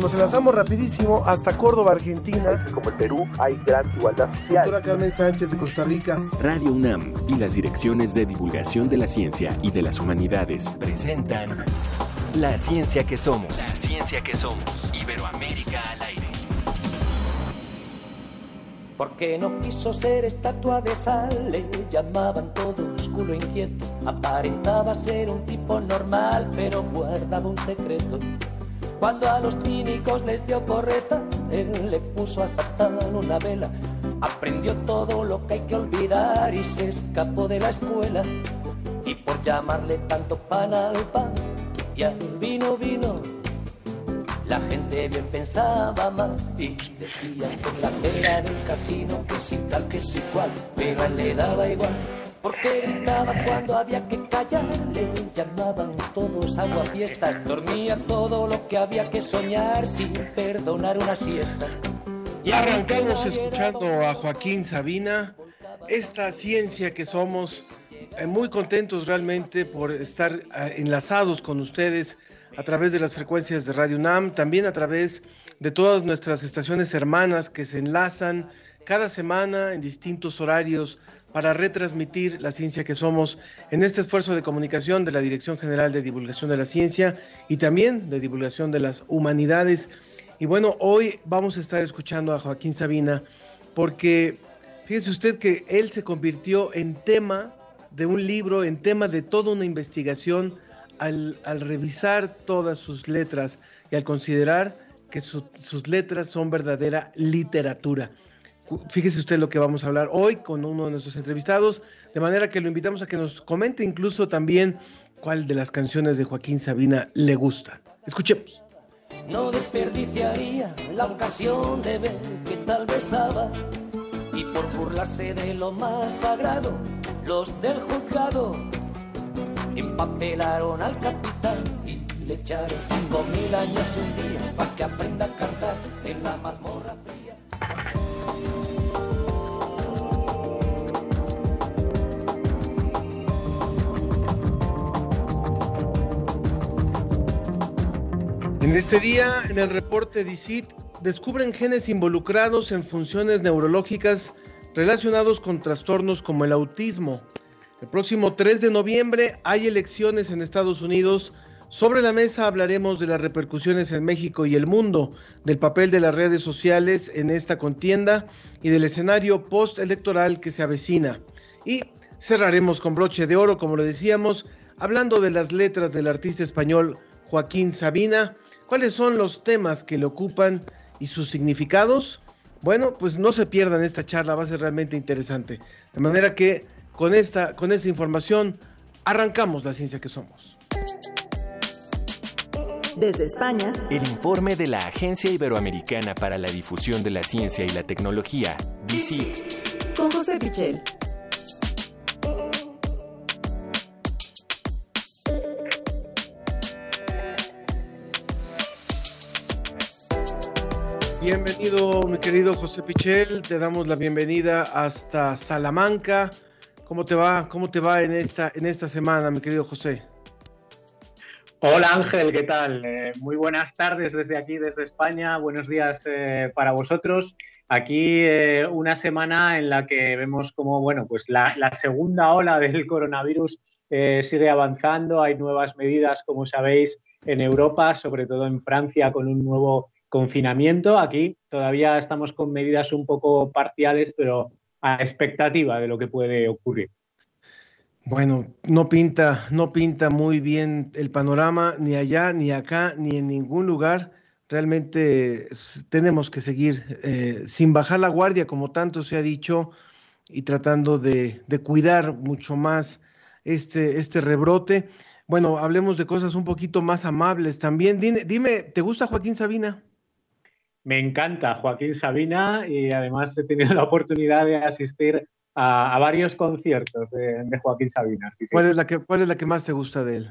nos enlazamos rapidísimo hasta Córdoba, Argentina. Como el Perú hay gran igualdad social. Doctora Carmen Sánchez de Costa Rica. Radio UNAM y las direcciones de divulgación de la ciencia y de las humanidades presentan La ciencia que somos. La ciencia que somos. Iberoamérica al aire. Porque no quiso ser estatua de sal, le llamaban todos culo inquieto. Aparentaba ser un tipo normal, pero guardaba un secreto. Cuando a los cínicos les dio porreta, él le puso a Satán una vela. Aprendió todo lo que hay que olvidar y se escapó de la escuela. Y por llamarle tanto pan al pan y al vino vino, la gente bien pensaba mal y decía que la cera del casino que sin tal que si cual, pero a él le daba igual. Porque gritaba cuando había que callar, le llamaban todos agua fiestas, dormía todo lo que había que soñar sin perdonar una siesta. Y arrancamos escuchando a Joaquín Sabina, esta ciencia que somos, eh, muy contentos realmente por estar eh, enlazados con ustedes a través de las frecuencias de Radio UNAM, también a través de todas nuestras estaciones hermanas que se enlazan cada semana en distintos horarios para retransmitir la ciencia que somos en este esfuerzo de comunicación de la Dirección General de Divulgación de la Ciencia y también de divulgación de las humanidades. Y bueno, hoy vamos a estar escuchando a Joaquín Sabina porque fíjese usted que él se convirtió en tema de un libro, en tema de toda una investigación al, revisar todas sus letras y al considerar que sus letras son verdadera literatura. Fíjese usted lo que vamos a hablar hoy con uno de nuestros entrevistados, de manera que lo invitamos a que nos comente incluso también cuál de las canciones de Joaquín Sabina le gusta. Escuchemos. No desperdiciaría la ocasión de ver que tal besaba y por burlarse de lo más sagrado, los del juzgado empapelaron al capitán y le echaron cinco mil años un día para que aprenda a cantar en la mazmorra fría. En este día, en el reporte DICIT, descubren genes involucrados en funciones neurológicas relacionados con trastornos como el autismo. El próximo 3 de noviembre hay elecciones en Estados Unidos. Sobre la mesa hablaremos de las repercusiones en México y el mundo, del papel de las redes sociales en esta contienda y del escenario postelectoral que se avecina. Y cerraremos con broche de oro, como lo decíamos, hablando de las letras del artista español Joaquín Sabina ¿Cuáles son los temas que le ocupan y sus significados? Bueno, pues no se pierdan esta charla, va a ser realmente interesante. De manera que con esta, con esta información arrancamos la ciencia que somos. Desde España, el informe de la Agencia Iberoamericana para la Difusión de la Ciencia y la Tecnología, DICIT. Con José Pichel. Bienvenido, mi querido José Pichel. Te damos la bienvenida hasta Salamanca. ¿Cómo te va? ¿Cómo te va en esta, en esta semana, mi querido José? Hola Ángel, ¿qué tal? Eh, muy buenas tardes desde aquí, desde España. Buenos días eh, para vosotros. Aquí eh, una semana en la que vemos como, bueno, pues la, la segunda ola del coronavirus sigue avanzando. Hay nuevas medidas, como sabéis, en Europa, sobre todo en Francia, con un nuevo confinamiento. Aquí todavía estamos con medidas un poco parciales, pero a expectativa de lo que puede ocurrir. Bueno, no pinta, no pinta muy bien el panorama ni allá, ni acá, ni en ningún lugar. Realmente tenemos que seguir eh, sin bajar la guardia, como tanto se ha dicho, y tratando de, cuidar mucho más este, este rebrote. Bueno, hablemos de cosas un poquito más amables también. dime, ¿te gusta Joaquín Sabina? Me encanta Joaquín Sabina y además he tenido la oportunidad de asistir a, varios conciertos de, Joaquín Sabina. ¿Cuál, Es la que, ¿Cuál es la que más te gusta de él?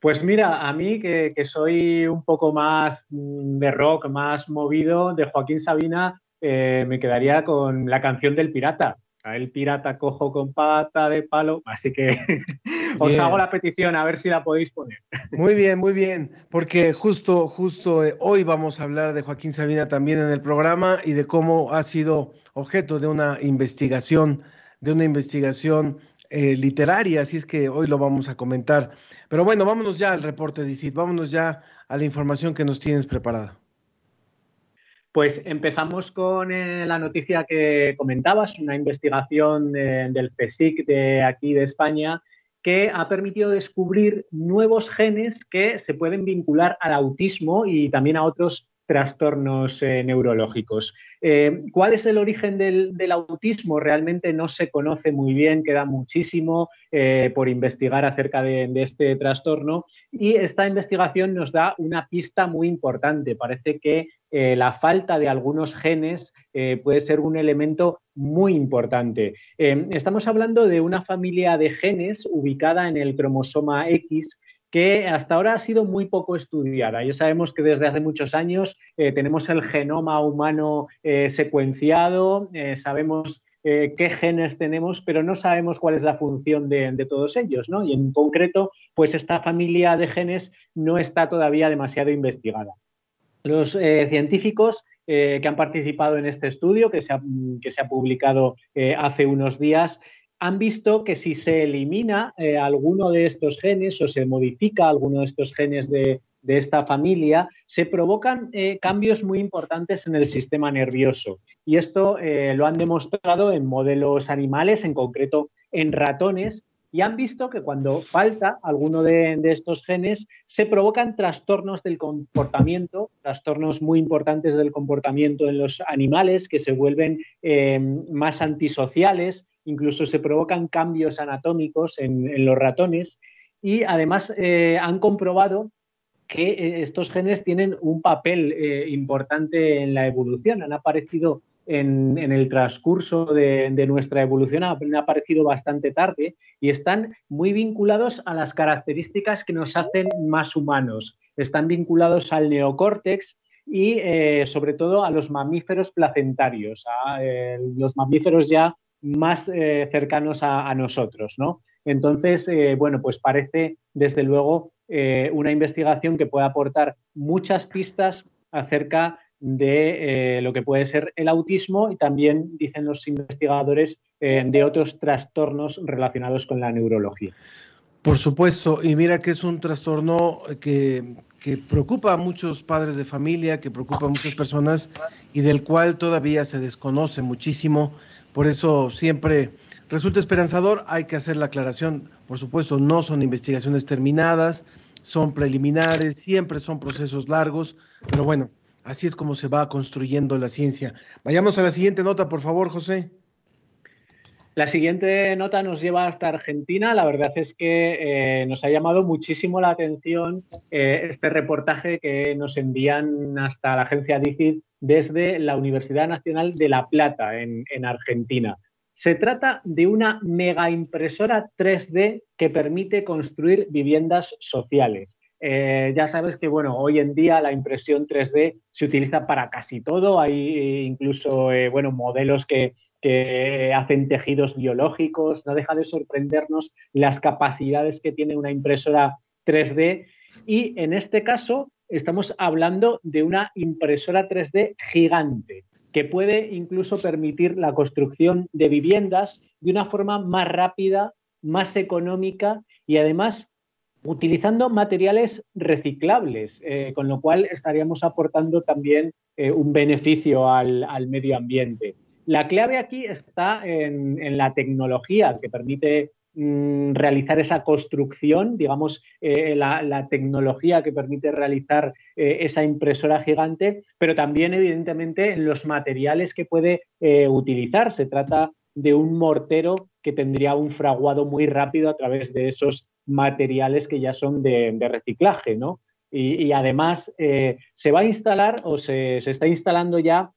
Pues mira, a mí que, soy un poco más de rock, más movido, de Joaquín Sabina, eh, me quedaría con la canción del pirata. El pirata cojo con pata de palo, así que os hago la petición a ver si la podéis poner. Muy bien, muy bien, porque justo, justo eh, hoy vamos a hablar de Joaquín Sabina también en el programa y de cómo ha sido objeto de una investigación, de una investigación eh, literaria, así es que hoy lo vamos a comentar. Pero bueno, vámonos ya al reporte de ICIT, vámonos ya a la información que nos tienes preparada. Pues empezamos con eh, la noticia que comentabas, una investigación del CSIC de aquí de España que ha permitido descubrir nuevos genes que se pueden vincular al autismo y también a otros trastornos eh, neurológicos. Eh, ¿Cuál es el origen del, autismo? Realmente no se conoce muy bien, queda muchísimo eh, por investigar acerca de, este trastorno y esta investigación nos da una pista muy importante. Parece que la falta de algunos genes puede ser un elemento muy importante. estamos hablando de una familia de genes ubicada en el cromosoma X que hasta ahora ha sido muy poco estudiada. Ya sabemos que desde hace muchos años eh, tenemos el genoma humano eh, secuenciado, eh, sabemos qué genes tenemos, pero no sabemos cuál es la función de, todos ellos, ¿no? Y en concreto, pues esta familia de genes no está todavía demasiado investigada. Los científicos que han participado en este estudio, que se ha, que se ha publicado hace unos días, han visto que si se elimina eh, alguno de estos genes o se modifica alguno de estos genes de, esta familia, se provocan eh, cambios muy importantes en el sistema nervioso. Y esto eh, lo han demostrado en modelos animales, en concreto en ratones, y han visto que cuando falta alguno de, estos genes se provocan trastornos del comportamiento, trastornos muy importantes del comportamiento en los animales que se vuelven más antisociales, incluso se provocan cambios anatómicos en, los ratones y además eh, han comprobado que eh, estos genes tienen un papel eh, importante en la evolución. Han aparecido en, el transcurso de, nuestra evolución, han aparecido bastante tarde y están muy vinculados a las características que nos hacen más humanos. Están vinculados al neocórtex y sobre todo a los mamíferos placentarios, a los mamíferos ya más eh, cercanos a, nosotros, ¿no? Entonces, eh, bueno, pues parece desde luego eh, una investigación que puede aportar muchas pistas acerca de lo que puede ser el autismo y también, dicen los investigadores, de otros trastornos relacionados con la neurología. Por supuesto, y mira que es un trastorno que, que, preocupa a muchos padres de familia, que preocupa a muchas personas y del cual todavía se desconoce muchísimo. Por eso siempre resulta esperanzador. Hay que hacer la aclaración, por supuesto, no son investigaciones terminadas, son preliminares, siempre son procesos largos, pero bueno, así es como se va construyendo la ciencia. Vayamos a la siguiente nota, por favor, José. La siguiente nota nos lleva hasta Argentina. La verdad es que eh, nos ha llamado muchísimo la atención eh, este reportaje que nos envían hasta la agencia DICID desde la Universidad Nacional de La Plata, en, Argentina. Se trata de una mega impresora 3D que permite construir viviendas sociales. Eh, ya sabes que bueno, hoy en día la impresión 3D se utiliza para casi todo. Hay eh, incluso eh, bueno, modelos que, que, hacen tejidos biológicos. No deja de sorprendernos las capacidades que tiene una impresora 3D. Y en este caso, estamos hablando de una impresora 3D gigante que puede incluso permitir la construcción de viviendas de una forma más rápida, más económica y además utilizando materiales reciclables, eh, con lo cual estaríamos aportando también eh, un beneficio al, medio ambiente. La clave aquí está en la tecnología que permite Mm, realizar esa construcción, digamos, eh, la, tecnología que permite realizar esa impresora gigante, pero también, evidentemente, en los materiales que puede utilizar. Se trata de un mortero que tendría un fraguado muy rápido a través de esos materiales que ya son de, reciclaje, ¿no? Y, además se va a instalar o se, está instalando ya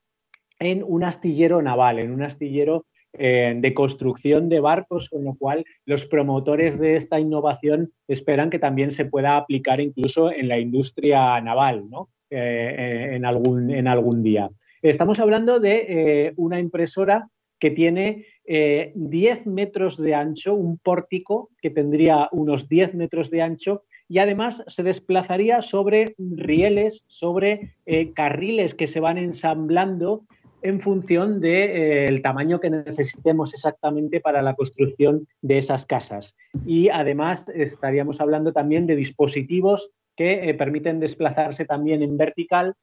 en un astillero naval, en un astillero eh, de construcción de barcos, con lo cual los promotores de esta innovación esperan que también se pueda aplicar incluso en la industria naval, ¿no? Eh, eh, en, algún, en algún día. Estamos hablando de una impresora que tiene 10 eh, metros de ancho, un pórtico que tendría unos 10 metros de ancho y además se desplazaría sobre rieles, sobre eh, carriles que se van ensamblando en función del eh, tamaño que necesitemos exactamente para la construcción de esas casas. Y además estaríamos hablando también de dispositivos que permiten desplazarse también en vertical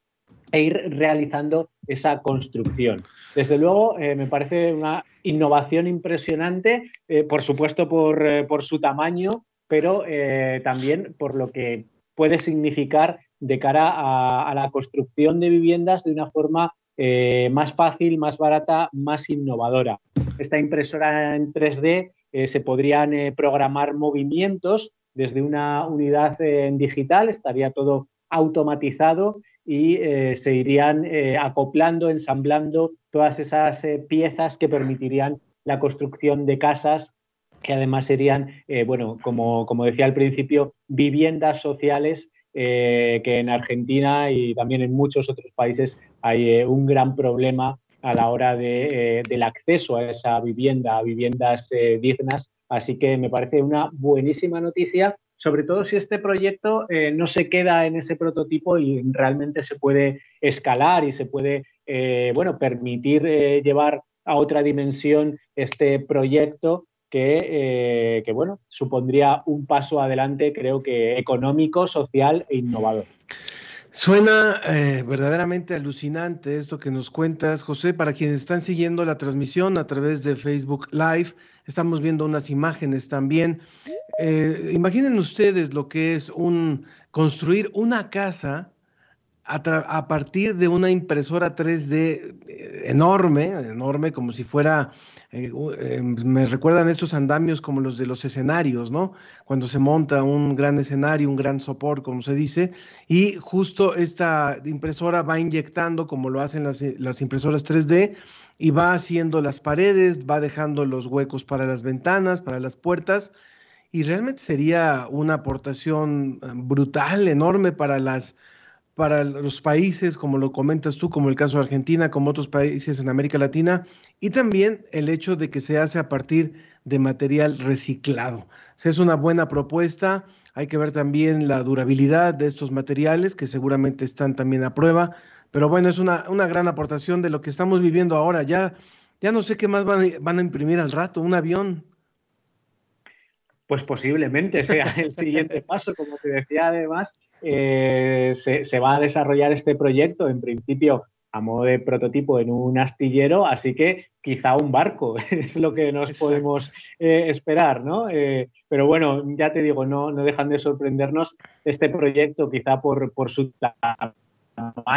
e ir realizando esa construcción. Desde luego, eh, me parece una innovación impresionante, eh, por supuesto por, eh, su tamaño, pero también por lo que puede significar de cara a, la construcción de viviendas de una forma más fácil, más barata, más innovadora. Esta impresora en 3D se podrían programar movimientos desde una unidad en digital, estaría todo automatizado y eh, se irían eh, acoplando, ensamblando todas esas eh, piezas que permitirían la construcción de casas que además serían, bueno, como, como, decía al principio, viviendas sociales que en Argentina y también en muchos otros países hay un gran problema a la hora de, del acceso a esa vivienda, a viviendas dignas. Así que me parece una buenísima noticia sobre todo si este proyecto eh, no se queda en ese prototipo y realmente se puede escalar y se puede eh, bueno, permitir eh, llevar a otra dimensión este proyecto que, que, bueno, supondría un paso adelante, creo que económico, social e innovador. Suena verdaderamente alucinante esto que nos cuentas, José. Para quienes están siguiendo la transmisión a través de Facebook Live, estamos viendo unas imágenes también eh, imaginen ustedes lo que es un construir una casa a, partir de una impresora 3D eh, enorme, enorme, como si fuera, eh, me recuerdan estos andamios como los de los escenarios, ¿no? Cuando se monta un gran escenario, un gran sopor, como se dice, y justo esta impresora va inyectando, como lo hacen las, las impresoras 3D, y va haciendo las paredes, va dejando los huecos para las ventanas, para las puertas, y realmente sería una aportación eh, brutal, enorme para las para los países, como lo comentas tú, como el caso de Argentina, como otros países en América Latina, y también el hecho de que se hace a partir de material reciclado. Es una buena propuesta. Hay que ver también la durabilidad de estos materiales, que seguramente están también a prueba. Pero bueno, es una, una gran aportación de lo que estamos viviendo ahora. Ya, ya no sé qué más van, van a imprimir al rato, un avión. Pues posiblemente sea el siguiente paso, como te decía además, eh, se, va a desarrollar este proyecto en principio a modo de prototipo en un astillero, así que quizá un barco es lo que nos podemos eh, esperar, ¿no? Eh, pero bueno, ya te digo, no, no dejan de sorprendernos este proyecto, quizá por, por su tamaño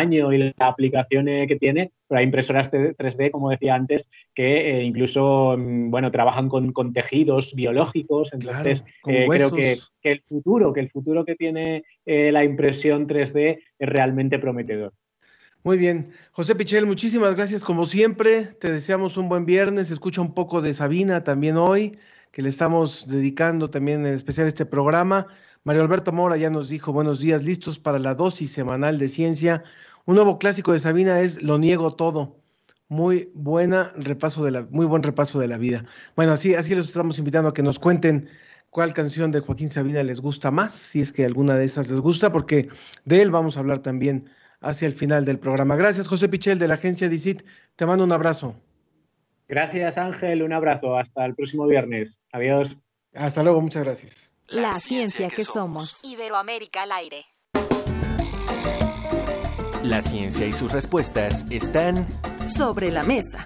y la aplicación que tiene, pero hay impresoras 3D, como decía antes, que eh, incluso mm, bueno, trabajan con, tejidos biológicos. Entonces, eh, creo que, el futuro, que el futuro que tiene eh, la impresión 3D es realmente prometedor. Muy bien. José Pichel, muchísimas gracias como siempre. Te deseamos un buen viernes. Escucha un poco de Sabina también hoy, que le estamos dedicando también en especial este programa. Mario Alberto Mora ya nos dijo buenos días, listos para la dosis semanal de ciencia. Un nuevo clásico de Sabina es Lo niego todo. Muy buena repaso de la, muy buen repaso de la vida. Bueno, así, así los estamos invitando a que nos cuenten cuál canción de Joaquín Sabina les gusta más, si es que alguna de esas les gusta, porque de él vamos a hablar también hacia el final del programa. Gracias, José Pichel, de la agencia DICIT. Te mando un abrazo. Gracias, Ángel. Un abrazo. Hasta el próximo viernes. Adiós. Hasta luego. Muchas gracias. La, ciencia, que, somos. Iberoamérica al aire. La ciencia y sus respuestas están sobre la mesa.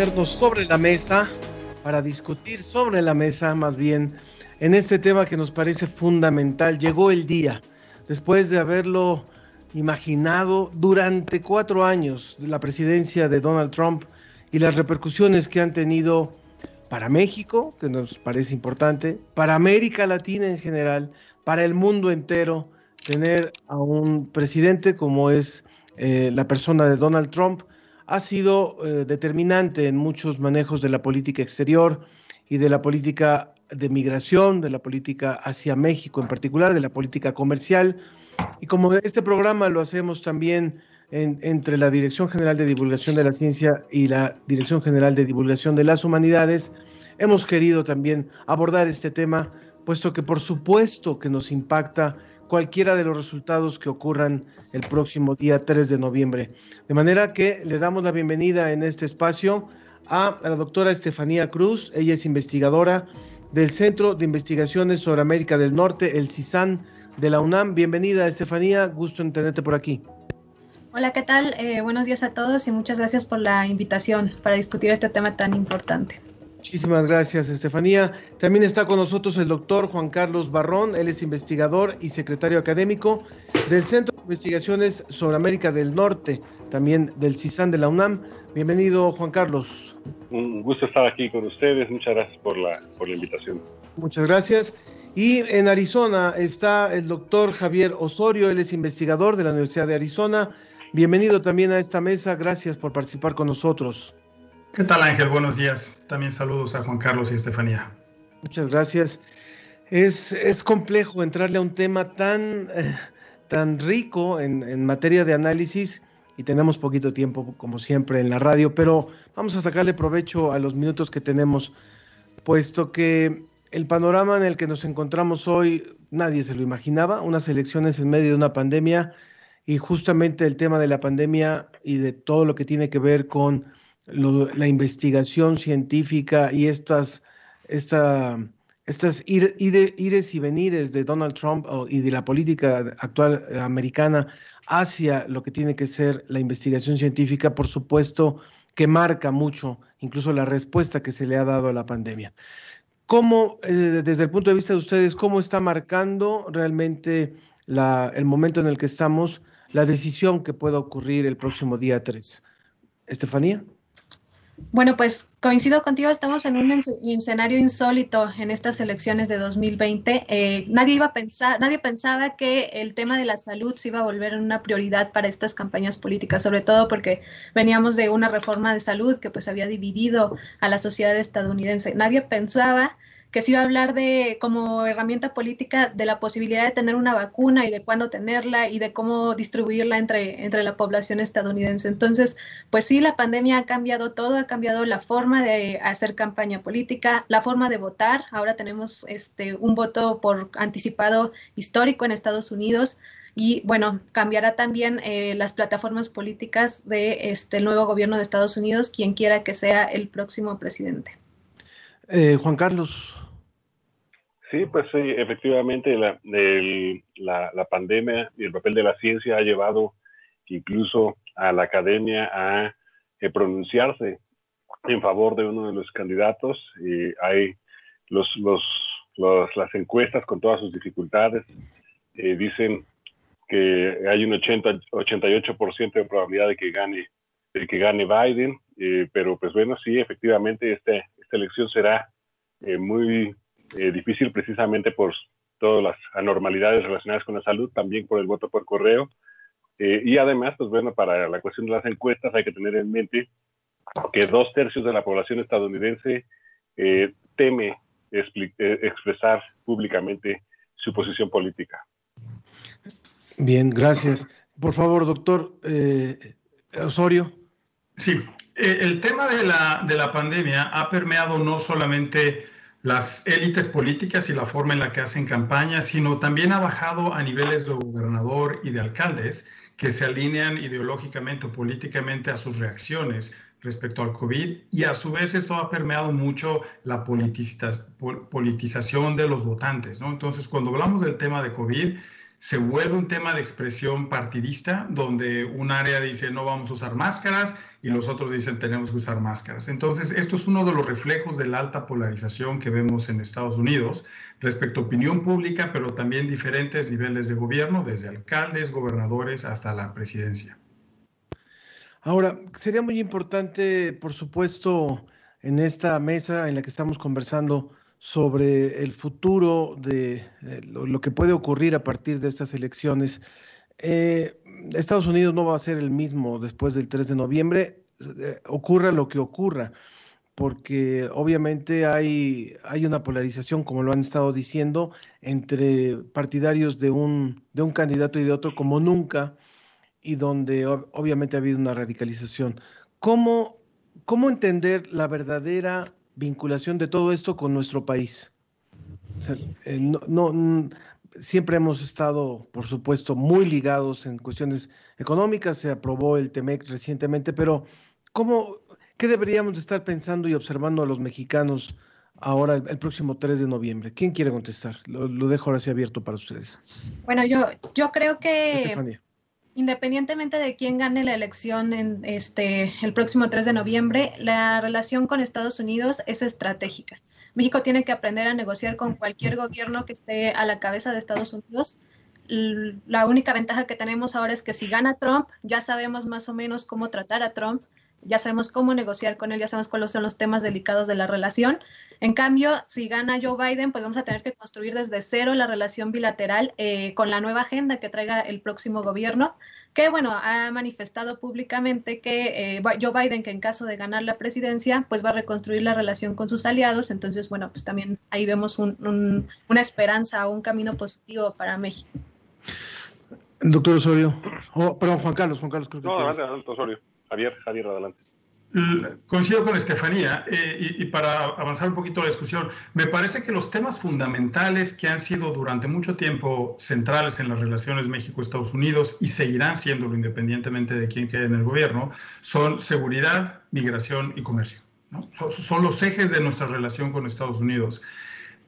Sobre la mesa, para discutir sobre la mesa más bien, en este tema que nos parece fundamental. Llegó el día, después de haberlo imaginado durante cuatro años de la presidencia de Donald Trump y las repercusiones que han tenido para México, que nos parece importante, para América Latina en general, para el mundo entero, tener a un presidente como es eh, la persona de Donald Trump, ha sido eh, determinante en muchos manejos de la política exterior y de la política de migración, de la política hacia México en particular, de la política comercial. Y como este programa lo hacemos también entre la Dirección General de Divulgación de la Ciencia y la Dirección General de Divulgación de las Humanidades, hemos querido también abordar este tema, puesto que por supuesto que nos impacta cualquiera de los resultados que ocurran el próximo día 3 de noviembre. De manera que le damos la bienvenida en este espacio a la doctora Estefanía Cruz, ella es investigadora del Centro de Investigaciones sobre América del Norte, el CISAN de la UNAM. Bienvenida, Estefanía, gusto en tenerte por aquí. Hola, ¿qué tal? Eh, buenos días a todos y muchas gracias por la invitación para discutir este tema tan importante. Muchísimas gracias, Estefanía. También está con nosotros el doctor Juan Carlos Barrón, él es investigador y secretario académico del Centro de Investigaciones sobre América del Norte, también del CISAN de la UNAM. Bienvenido, Juan Carlos. Un gusto estar aquí con ustedes. Muchas gracias por la, por la invitación. Muchas gracias. Y en Arizona está el doctor Javier Osorio, él es investigador de la Universidad de Arizona. Bienvenido también a esta mesa. Gracias por participar con nosotros. ¿Qué tal Ángel? Buenos días. También saludos a Juan Carlos y Estefanía. Muchas gracias. Es, es complejo entrarle a un tema tan, eh, tan rico en, en materia de análisis y tenemos poquito tiempo, como siempre, en la radio, pero vamos a sacarle provecho a los minutos que tenemos, puesto que el panorama en el que nos encontramos hoy nadie se lo imaginaba, unas elecciones en medio de una pandemia y justamente el tema de la pandemia y de todo lo que tiene que ver con la investigación científica y estas, esta, estas ires y venires de Donald Trump y de la política actual americana hacia lo que tiene que ser la investigación científica, por supuesto que marca mucho incluso la respuesta que se le ha dado a la pandemia. ¿Cómo, eh, desde el punto de vista de ustedes, cómo está marcando realmente el momento en el que estamos, la decisión que pueda ocurrir el próximo día 3? Estefanía. Bueno, pues coincido contigo, estamos en un escenario insólito en estas elecciones de 2020. Eh, nadie iba a pensar, nadie pensaba que el tema de la salud se iba a volver una prioridad para estas campañas políticas, sobre todo porque veníamos de una reforma de salud que pues había dividido a la sociedad estadounidense. Nadie pensaba que se iba a hablar de como herramienta política de la posibilidad de tener una vacuna y de cuándo tenerla y de cómo distribuirla entre, entre la población estadounidense. Entonces, pues sí, la pandemia ha cambiado todo, ha cambiado la forma de hacer campaña política, la forma de votar. Ahora tenemos este un voto por anticipado histórico en Estados Unidos y bueno, cambiará también eh, las plataformas políticas de este nuevo gobierno de Estados Unidos, quien quiera que sea el próximo presidente. Eh, Juan Carlos. Sí, pues sí, efectivamente la, la, pandemia y el papel de la ciencia ha llevado incluso a la academia a eh, pronunciarse en favor de uno de los candidatos. Y hay los, los, las encuestas con todas sus dificultades eh, dicen que hay un 80, 88% de probabilidad de que gane, de que gane Biden, eh, pero pues bueno, sí, efectivamente este, esta elección será muy eh, difícil precisamente por todas las anormalidades relacionadas con la salud, también por el voto por correo. Eh, y además, pues bueno, para la cuestión de las encuestas hay que tener en mente que dos tercios de la población estadounidense eh, teme expresar públicamente su posición política. Bien, gracias. Por favor, doctor Osorio. Sí, el tema de la, de la pandemia ha permeado no solamente las élites políticas y la forma en la que hacen campaña, sino también ha bajado a niveles de gobernador y de alcaldes que se alinean ideológicamente o políticamente a sus reacciones respecto al COVID y a su vez esto ha permeado mucho la politización de los votantes. ¿no? Entonces, cuando hablamos del tema de COVID, se vuelve un tema de expresión partidista, donde un área dice no vamos a usar máscaras y los otros dicen tenemos que usar máscaras. Entonces, esto es uno de los reflejos de la alta polarización que vemos en Estados Unidos respecto a opinión pública, pero también diferentes niveles de gobierno, desde alcaldes, gobernadores hasta la presidencia. Ahora, sería muy importante, por supuesto, en esta mesa en la que estamos conversando sobre el futuro de, lo, que puede ocurrir a partir de estas elecciones. Eh, Estados Unidos no va a ser el mismo después del 3 de noviembre, eh, ocurra lo que ocurra, porque obviamente hay, hay una polarización, como lo han estado diciendo, entre partidarios de un, de un candidato y de otro como nunca, y donde obviamente ha habido una radicalización. ¿Cómo, cómo entender la verdadera vinculación de todo esto con nuestro país? Eh, no, siempre hemos estado, por supuesto, muy ligados en cuestiones económicas. Se aprobó el TEMEC recientemente, pero ¿cómo, ¿qué deberíamos estar pensando y observando a los mexicanos ahora, el, próximo 3 de noviembre? ¿Quién quiere contestar? Lo, dejo ahora sí abierto para ustedes. Bueno, yo, yo creo que independientemente de quién gane la elección en este el próximo 3 de noviembre, la relación con Estados Unidos es estratégica. México tiene que aprender a negociar con cualquier gobierno que esté a la cabeza de Estados Unidos. La única ventaja que tenemos ahora es que si gana Trump, ya sabemos más o menos cómo tratar a Trump ya sabemos cómo negociar con él, ya sabemos cuáles son los temas delicados de la relación. En cambio, si gana Joe Biden, pues vamos a tener que construir desde cero la relación bilateral eh, con la nueva agenda que traiga el próximo gobierno, que bueno, ha manifestado públicamente que eh, Joe Biden, que en caso de ganar la presidencia, pues va a reconstruir la relación con sus aliados. Entonces, bueno, pues también ahí vemos una esperanza o un camino positivo para México. Doctor Osorio, oh, perdón, Juan Carlos, Juan Carlos. Creo que no, adelante, Osorio. Javier, Javier, adelante. Coincido con Estefanía eh, y, para avanzar un poquito la discusión, me parece que los temas fundamentales que han sido durante mucho tiempo centrales en las relaciones México-Estados Unidos y seguirán siéndolo independientemente de quién quede en el gobierno son seguridad, migración y comercio. Son, los ejes de nuestra relación con Estados Unidos.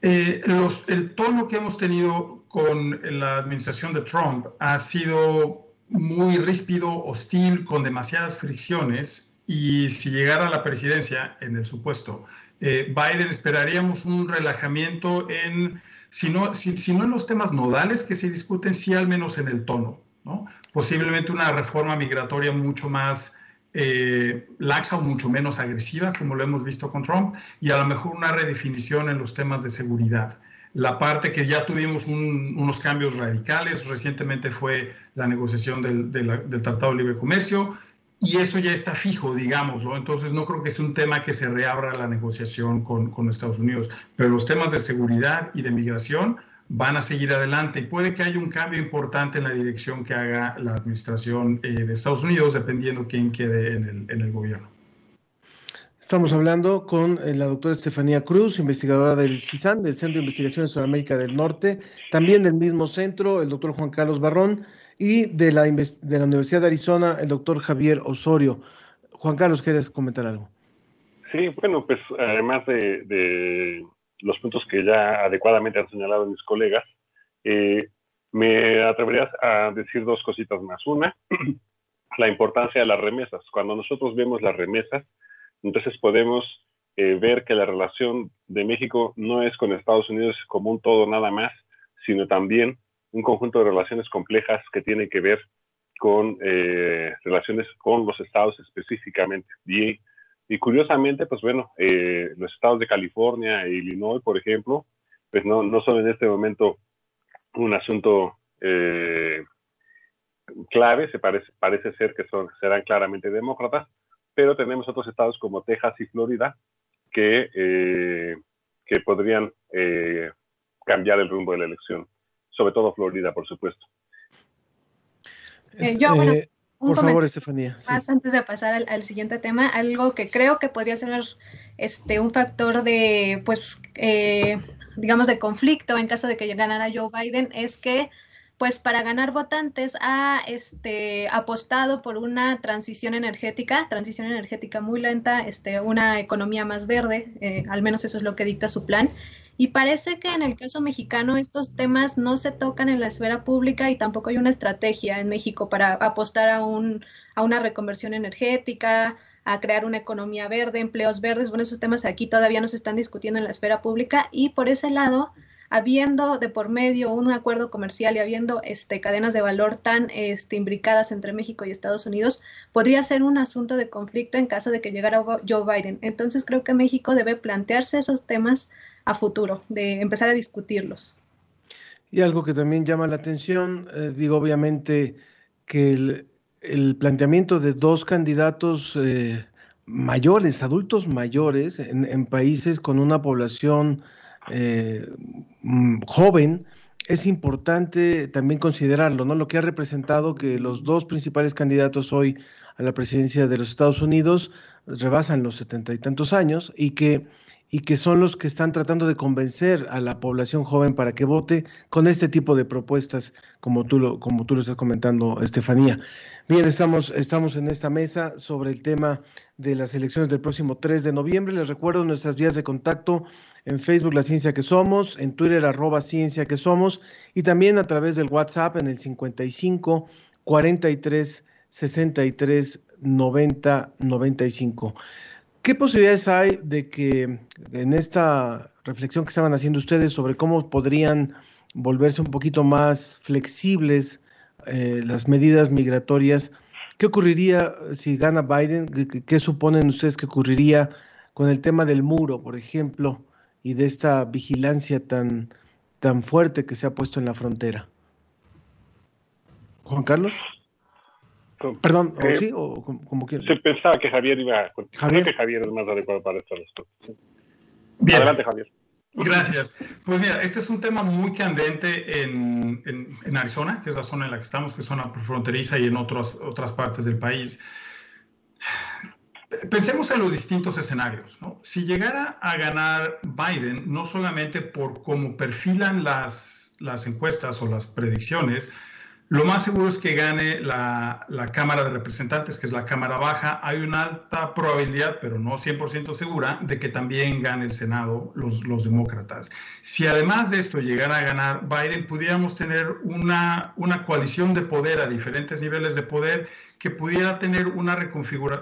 Eh, el tono que hemos tenido con la administración de Trump ha sido muy ríspido, hostil, con demasiadas fricciones y si llegara a la presidencia, en el supuesto, eh, Biden esperaríamos un relajamiento en, si no, si, no en los temas nodales que se discuten, sí al menos en el tono, ¿no? Posiblemente una reforma migratoria mucho más eh, laxa o mucho menos agresiva, como lo hemos visto con Trump, y a lo mejor una redefinición en los temas de seguridad la parte que ya tuvimos unos cambios radicales, recientemente fue la negociación del, Tratado de Libre Comercio, y eso ya está fijo, digámoslo. Entonces no creo que sea un tema que se reabra la negociación con, Estados Unidos, pero los temas de seguridad y de migración van a seguir adelante y puede que haya un cambio importante en la dirección que haga la administración eh, de Estados Unidos, dependiendo quién quede en el gobierno. Estamos hablando con eh, la doctora Estefanía Cruz, investigadora del CISAN, del Centro de Investigación de Sudamérica del Norte, también del mismo centro, el doctor Juan Carlos Barrón, y de la, de la Universidad de Arizona, el doctor Javier Osorio. Juan Carlos, ¿quieres comentar algo? Sí, bueno, pues además de, los puntos que ya adecuadamente han señalado mis colegas, eh, me atrevería a decir dos cositas más. Una, la importancia de las remesas. Cuando nosotros vemos las remesas, entonces podemos eh, ver que la relación de México no es con Estados Unidos como un todo nada más, sino también un conjunto de relaciones complejas que tienen que ver con eh, relaciones con los estados específicamente. Y, curiosamente, pues bueno, eh, los estados de California e Illinois, por ejemplo, pues no, no son en este momento un asunto clave, se parece, parece ser que son, serán claramente demócratas, pero tenemos otros estados como Texas y Florida que, eh, que podrían eh, cambiar el rumbo de la elección, sobre todo Florida, por supuesto. Eh, yo, bueno, por favor, Estefanía. Más antes de pasar al, siguiente tema, algo que creo que podría ser este, un factor de, pues, digamos, de conflicto en caso de que ganara Joe Biden es que pues para ganar votantes ha este, apostado por una transición energética, transición energética muy lenta, este, una economía más verde, eh, al menos eso es lo que dicta su plan. Y parece que en el caso mexicano estos temas no se tocan en la esfera pública y tampoco hay una estrategia en México para apostar a, un, a una reconversión energética, a crear una economía verde, empleos verdes. Bueno, esos temas aquí todavía no se están discutiendo en la esfera pública y por ese lado habiendo de por medio un acuerdo comercial y habiendo este, cadenas de valor tan este, imbricadas entre México y Estados Unidos, podría ser un asunto de conflicto en caso de que llegara Joe Biden. Entonces creo que México debe plantearse esos temas a futuro, de empezar a discutirlos. Y algo que también llama la atención, eh, digo obviamente que el, planteamiento de dos candidatos eh, mayores, adultos mayores, en, países con una población eh, mm, joven, es importante también considerarlo, ¿no? Lo que ha representado que los dos principales candidatos hoy a la presidencia de los Estados Unidos rebasan los setenta y tantos años y que, y que son los que están tratando de convencer a la población joven para que vote con este tipo de propuestas, como tú lo, como tú lo estás comentando, Estefanía. Bien, estamos, estamos en esta mesa sobre el tema de las elecciones del próximo 3 de noviembre. Les recuerdo nuestras vías de contacto en Facebook La Ciencia que Somos, en Twitter arroba Ciencia que Somos y también a través del WhatsApp en el 55 43 63 90 95. ¿Qué posibilidades hay de que en esta reflexión que estaban haciendo ustedes sobre cómo podrían volverse un poquito más flexibles eh, las medidas migratorias, qué ocurriría si gana Biden? ¿Qué suponen ustedes que ocurriría con el tema del muro, por ejemplo? y de esta vigilancia tan, tan fuerte que se ha puesto en la frontera. Juan Carlos. Perdón, ¿o eh, sí? ¿O como, Se pensaba que Javier iba a... Javier. que Javier es más adecuado para esto. Bien. Adelante, Javier. Gracias. Pues mira, este es un tema muy candente en, en, Arizona, que es la zona en la que estamos, que es zona fronteriza y en otras otras partes del país pensemos en los distintos escenarios. Si llegara a ganar Biden, no solamente por cómo perfilan las, las encuestas o las predicciones, lo más seguro es que gane la, la, Cámara de Representantes, que es la Cámara Baja. Hay una alta probabilidad, pero no 100% segura, de que también gane el Senado los, los demócratas. Si además de esto llegara a ganar Biden, pudiéramos tener una, una coalición de poder a diferentes niveles de poder que pudiera tener una,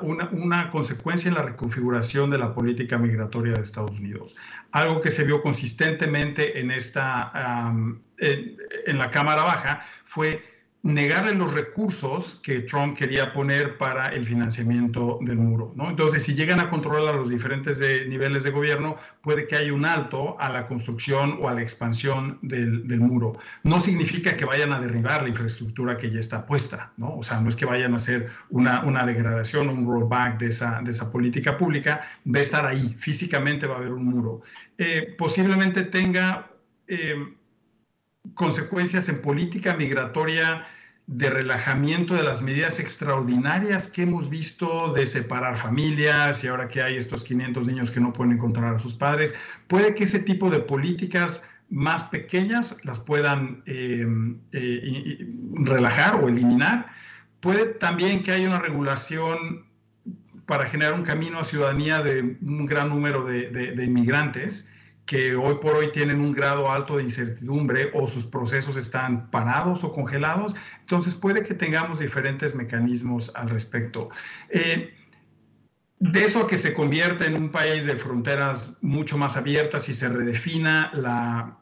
una, una, consecuencia en la reconfiguración de la política migratoria de Estados Unidos. Algo que se vio consistentemente en, esta, en la Cámara Baja fue negarle los recursos que Trump quería poner para el financiamiento del muro. ¿no? Entonces, si llegan a controlar los diferentes niveles de gobierno, puede que haya un alto a la construcción o a la expansión del, del, muro. No significa que vayan a derribar la infraestructura que ya está puesta, ¿no? O sea, no es que vayan a hacer una, una degradación, un rollback de esa, de esa política pública, va a estar ahí, físicamente va a haber un muro. Eh, posiblemente tenga... Eh, consecuencias en política migratoria de relajamiento de las medidas extraordinarias que hemos visto de separar familias y ahora que hay estos 500 niños que no pueden encontrar a sus padres, puede que ese tipo de políticas más pequeñas las puedan eh, eh, relajar o eliminar. Puede también que haya una regulación para generar un camino a ciudadanía de un gran número de, de inmigrantes que hoy por hoy tienen un grado alto de incertidumbre o sus procesos están parados o congelados. Entonces puede que tengamos diferentes mecanismos al respecto. Eh, de eso a que se convierta en un país de fronteras mucho más abiertas y se redefina la,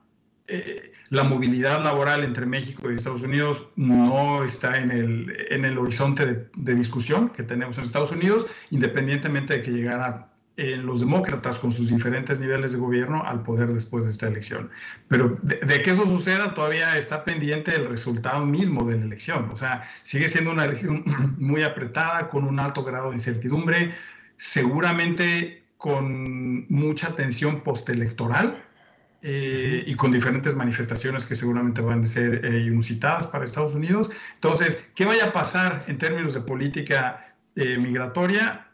eh, la movilidad laboral entre México y Estados Unidos no está en el, en el horizonte de, de, discusión que tenemos en Estados Unidos, independientemente de que llegara los demócratas con sus diferentes niveles de gobierno al poder después de esta elección. Pero de, que eso suceda todavía está pendiente el resultado mismo de la elección. O sea, sigue siendo una elección muy apretada, con un alto grado de incertidumbre, seguramente con mucha tensión postelectoral. Eh, y con diferentes manifestaciones que seguramente van a ser eh, inusitadas para Estados Unidos. Entonces, ¿qué vaya a pasar en términos de política eh, migratoria?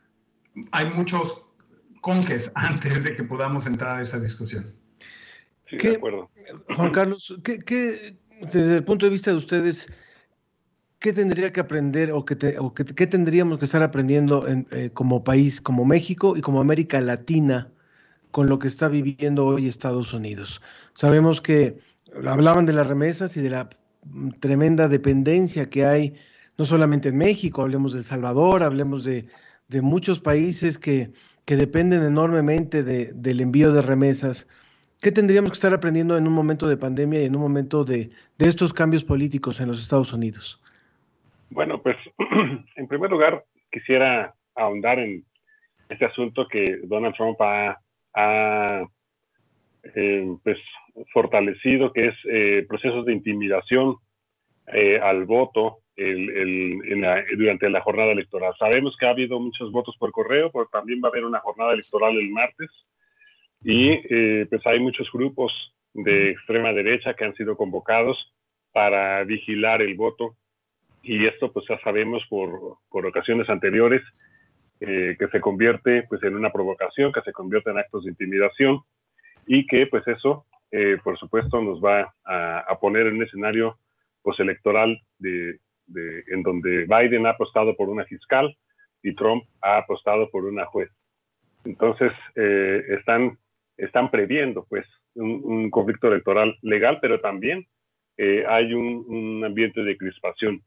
Hay muchos conques antes de que podamos entrar a esa discusión. Sí, de acuerdo. Juan Carlos, ¿qué, desde el punto de vista de ustedes, qué tendría que aprender o qué, tendríamos que estar aprendiendo eh, como país, como México y como América Latina con lo que está viviendo hoy Estados Unidos? Sabemos que hablaban de las remesas y de la tremenda dependencia que hay, no solamente en México, hablemos de El Salvador, hablemos de, de muchos países que que dependen enormemente de, del envío de remesas, ¿Qué tendríamos que estar aprendiendo en un momento de pandemia y en un momento de, estos cambios políticos en los Estados Unidos? Bueno, pues en primer lugar quisiera ahondar en este asunto que Donald Trump ha, ha eh, pues, fortalecido, que es eh, procesos de intimidación eh, al voto el, en la, durante la jornada electoral. Sabemos que ha habido muchos votos por correo, pero también va a haber una jornada electoral el martes y eh, pues hay muchos grupos de extrema derecha que han sido convocados para vigilar el voto y esto pues ya sabemos por, por ocasiones anteriores eh, que se convierte pues en una provocación, que se convierte en actos de intimidación y que pues eso eh, por supuesto nos va a, a, poner en un escenario pues electoral de, de, en donde Biden ha apostado por una fiscal y Trump ha apostado por una juez. Entonces eh, están, están previendo pues un, un, conflicto electoral legal, pero también eh, hay un, un, ambiente de crispación.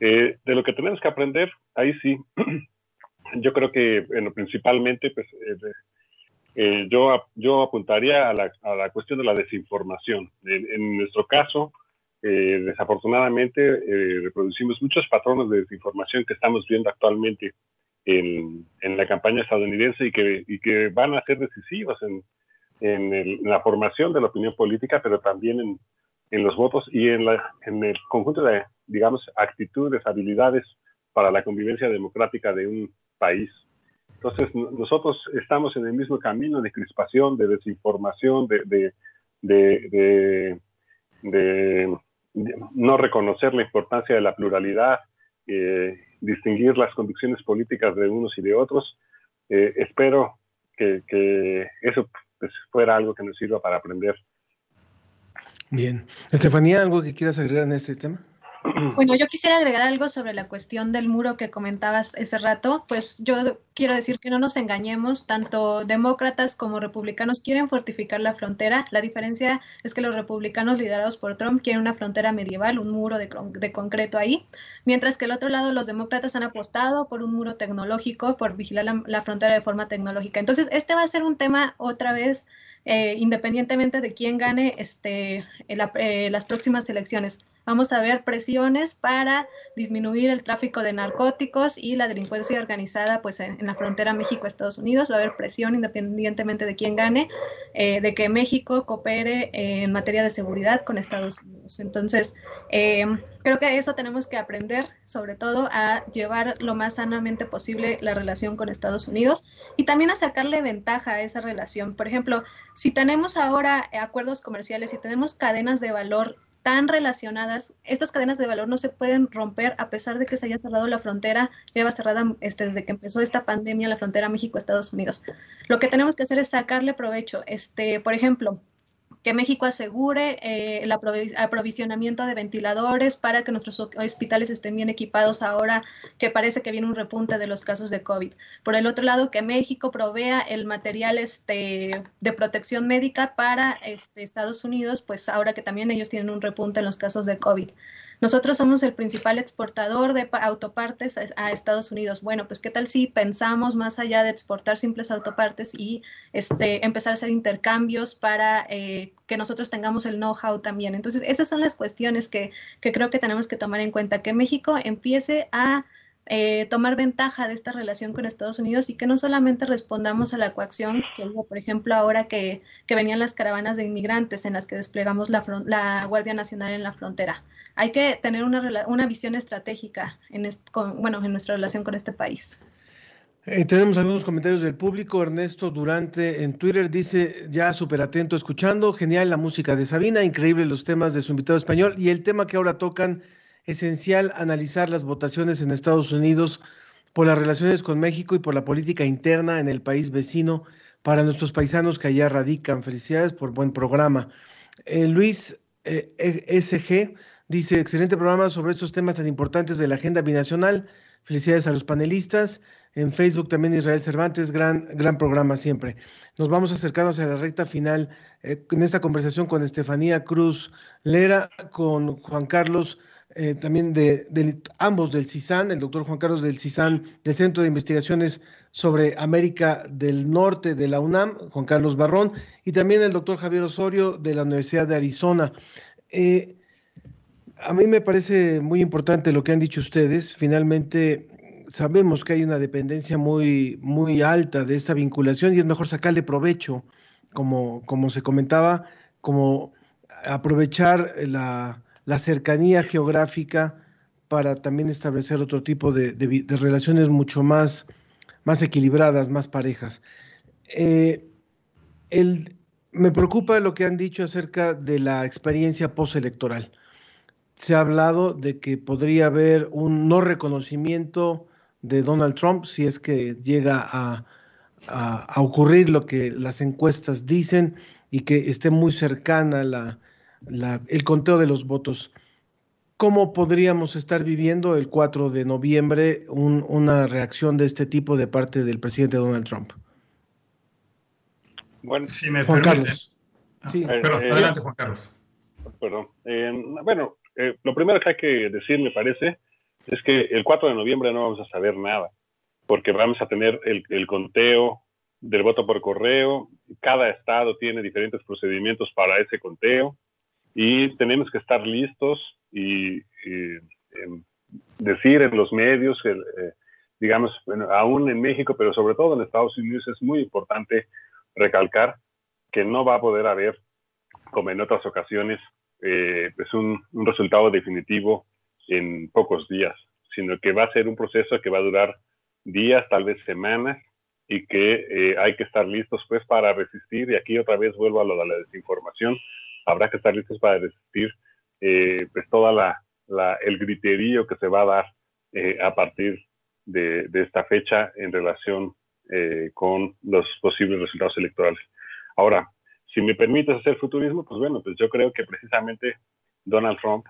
Eh, de lo que tenemos que aprender, ahí sí, yo creo que bueno, principalmente pues, eh, eh, yo, yo apuntaría a la, a la, cuestión de la desinformación. En, en nuestro caso, eh, desafortunadamente, eh, reproducimos muchos patrones de desinformación que estamos viendo actualmente en, en la campaña estadounidense y que, y que, van a ser decisivos en, en, el, en, la formación de la opinión política, pero también en, los votos y en, la, en el conjunto de, digamos, actitudes, habilidades para la convivencia democrática de un país. Entonces, nosotros estamos en el mismo camino de crispación, de desinformación, de, de, de, de no reconocer la importancia de la pluralidad, eh, distinguir las convicciones políticas de unos y de otros. Eh, espero que, eso pues, fuera algo que nos sirva para aprender. Bien. Estefanía, ¿algo que quieras agregar en este tema? Bueno, yo quisiera agregar algo sobre la cuestión del muro que comentabas ese rato. Pues yo quiero decir que no nos engañemos, tanto demócratas como republicanos quieren fortificar la frontera. La diferencia es que los republicanos liderados por Trump quieren una frontera medieval, un muro de, de concreto ahí, mientras que el otro lado los demócratas han apostado por un muro tecnológico, por vigilar la, frontera de forma tecnológica. Entonces, este va a ser un tema otra vez eh, independientemente de quién gane este, eh, las próximas elecciones. Vamos a ver presiones para disminuir el tráfico de narcóticos y la delincuencia organizada pues, en, en la frontera México-Estados Unidos. Va a haber presión independientemente de quién gane, eh, de que México coopere en materia de seguridad con Estados Unidos. Entonces, eh, creo que eso tenemos que aprender, sobre todo a llevar lo más sanamente posible la relación con Estados Unidos y también a sacarle ventaja a esa relación. Por ejemplo, si tenemos ahora acuerdos comerciales, si tenemos cadenas de valor tan relacionadas, estas cadenas de valor no se pueden romper a pesar de que se haya cerrado la frontera, lleva cerrada este, desde que empezó esta pandemia la frontera México-Estados Unidos. Lo que tenemos que hacer es sacarle provecho. Este, por ejemplo, que México asegure eh, el aprovisionamiento de ventiladores para que nuestros hospitales estén bien equipados ahora que parece que viene un repunte de los casos de COVID. Por el otro lado, que México provea el material este, de protección médica para este, Estados Unidos, pues ahora que también ellos tienen un repunte en los casos de COVID. Nosotros somos el principal exportador de autopartes a, Estados Unidos. Bueno, pues qué tal si pensamos más allá de exportar simples autopartes y este, empezar a hacer intercambios para eh, que nosotros tengamos el know-how también. Entonces, esas son las cuestiones que, que creo que tenemos que tomar en cuenta, que México empiece a eh, tomar ventaja de esta relación con Estados Unidos y que no solamente respondamos a la coacción que hubo, por ejemplo, ahora que, que venían las caravanas de inmigrantes en las que desplegamos la, la Guardia Nacional en la frontera. Hay que tener una, una visión estratégica en, bueno, en nuestra relación con este país. Eh, tenemos algunos comentarios del público. Ernesto Durante en Twitter dice, ya súper atento escuchando, genial la música de Sabina, increíble los temas de su invitado español y el tema que ahora tocan esencial analizar las votaciones en Estados Unidos por las relaciones con México y por la política interna en el país vecino para nuestros paisanos que allá radican. Felicidades por buen programa. Eh, Luis eh, SG dice, excelente programa sobre estos temas tan importantes de la agenda binacional. Felicidades a los panelistas. En Facebook también Israel Cervantes, gran, gran programa siempre. Nos vamos acercándonos a la recta final eh, en esta conversación con Estefanía Cruz Lera, con Juan Carlos eh, también de, ambos del CISAN, el doctor Juan Carlos del CISAN, del Centro de Investigaciones sobre América del Norte de la UNAM, Juan Carlos Barrón, y también el doctor Javier Osorio de la Universidad de Arizona. Eh, a mí me parece muy importante lo que han dicho ustedes. Finalmente, sabemos que hay una dependencia muy, muy alta de esta vinculación y es mejor sacarle provecho, como, como se comentaba, como aprovechar la, cercanía geográfica para también establecer otro tipo de, relaciones mucho más, más, equilibradas, más parejas. Eh, me preocupa lo que han dicho acerca de la experiencia postelectoral. Se ha hablado de que podría haber un no reconocimiento de Donald Trump si es que llega a, ocurrir lo que las encuestas dicen y que esté muy cercana la, el conteo de los votos. ¿Cómo podríamos estar viviendo el 4 de noviembre una reacción de este tipo de parte del presidente Donald Trump? Bueno, si me Juan Carlos. Sí. Eh, eh, adelante, Juan Carlos. Perdón. Eh, bueno, lo primero que hay que decir, me parece, es que el 4 de noviembre no vamos a saber nada, porque vamos a tener el, conteo del voto por correo, cada estado tiene diferentes procedimientos para ese conteo y tenemos que estar listos y, decir en los medios, que, eh, digamos, bueno, aún en México, pero sobre todo en Estados Unidos es muy importante recalcar que no va a poder haber, como en otras ocasiones, eh, pues un, resultado definitivo en pocos días, sino que va a ser un proceso que va a durar días, tal vez semanas, y que eh, hay que estar listos pues para resistir, y aquí otra vez vuelvo a lo de la desinformación, habrá que estar listos para resistir eh, pues toda la, el griterío que se va a dar eh, a partir de, esta fecha en relación con los posibles resultados electorales. Ahora, si me permites hacer futurismo, pues bueno, pues yo creo que precisamente Donald Trump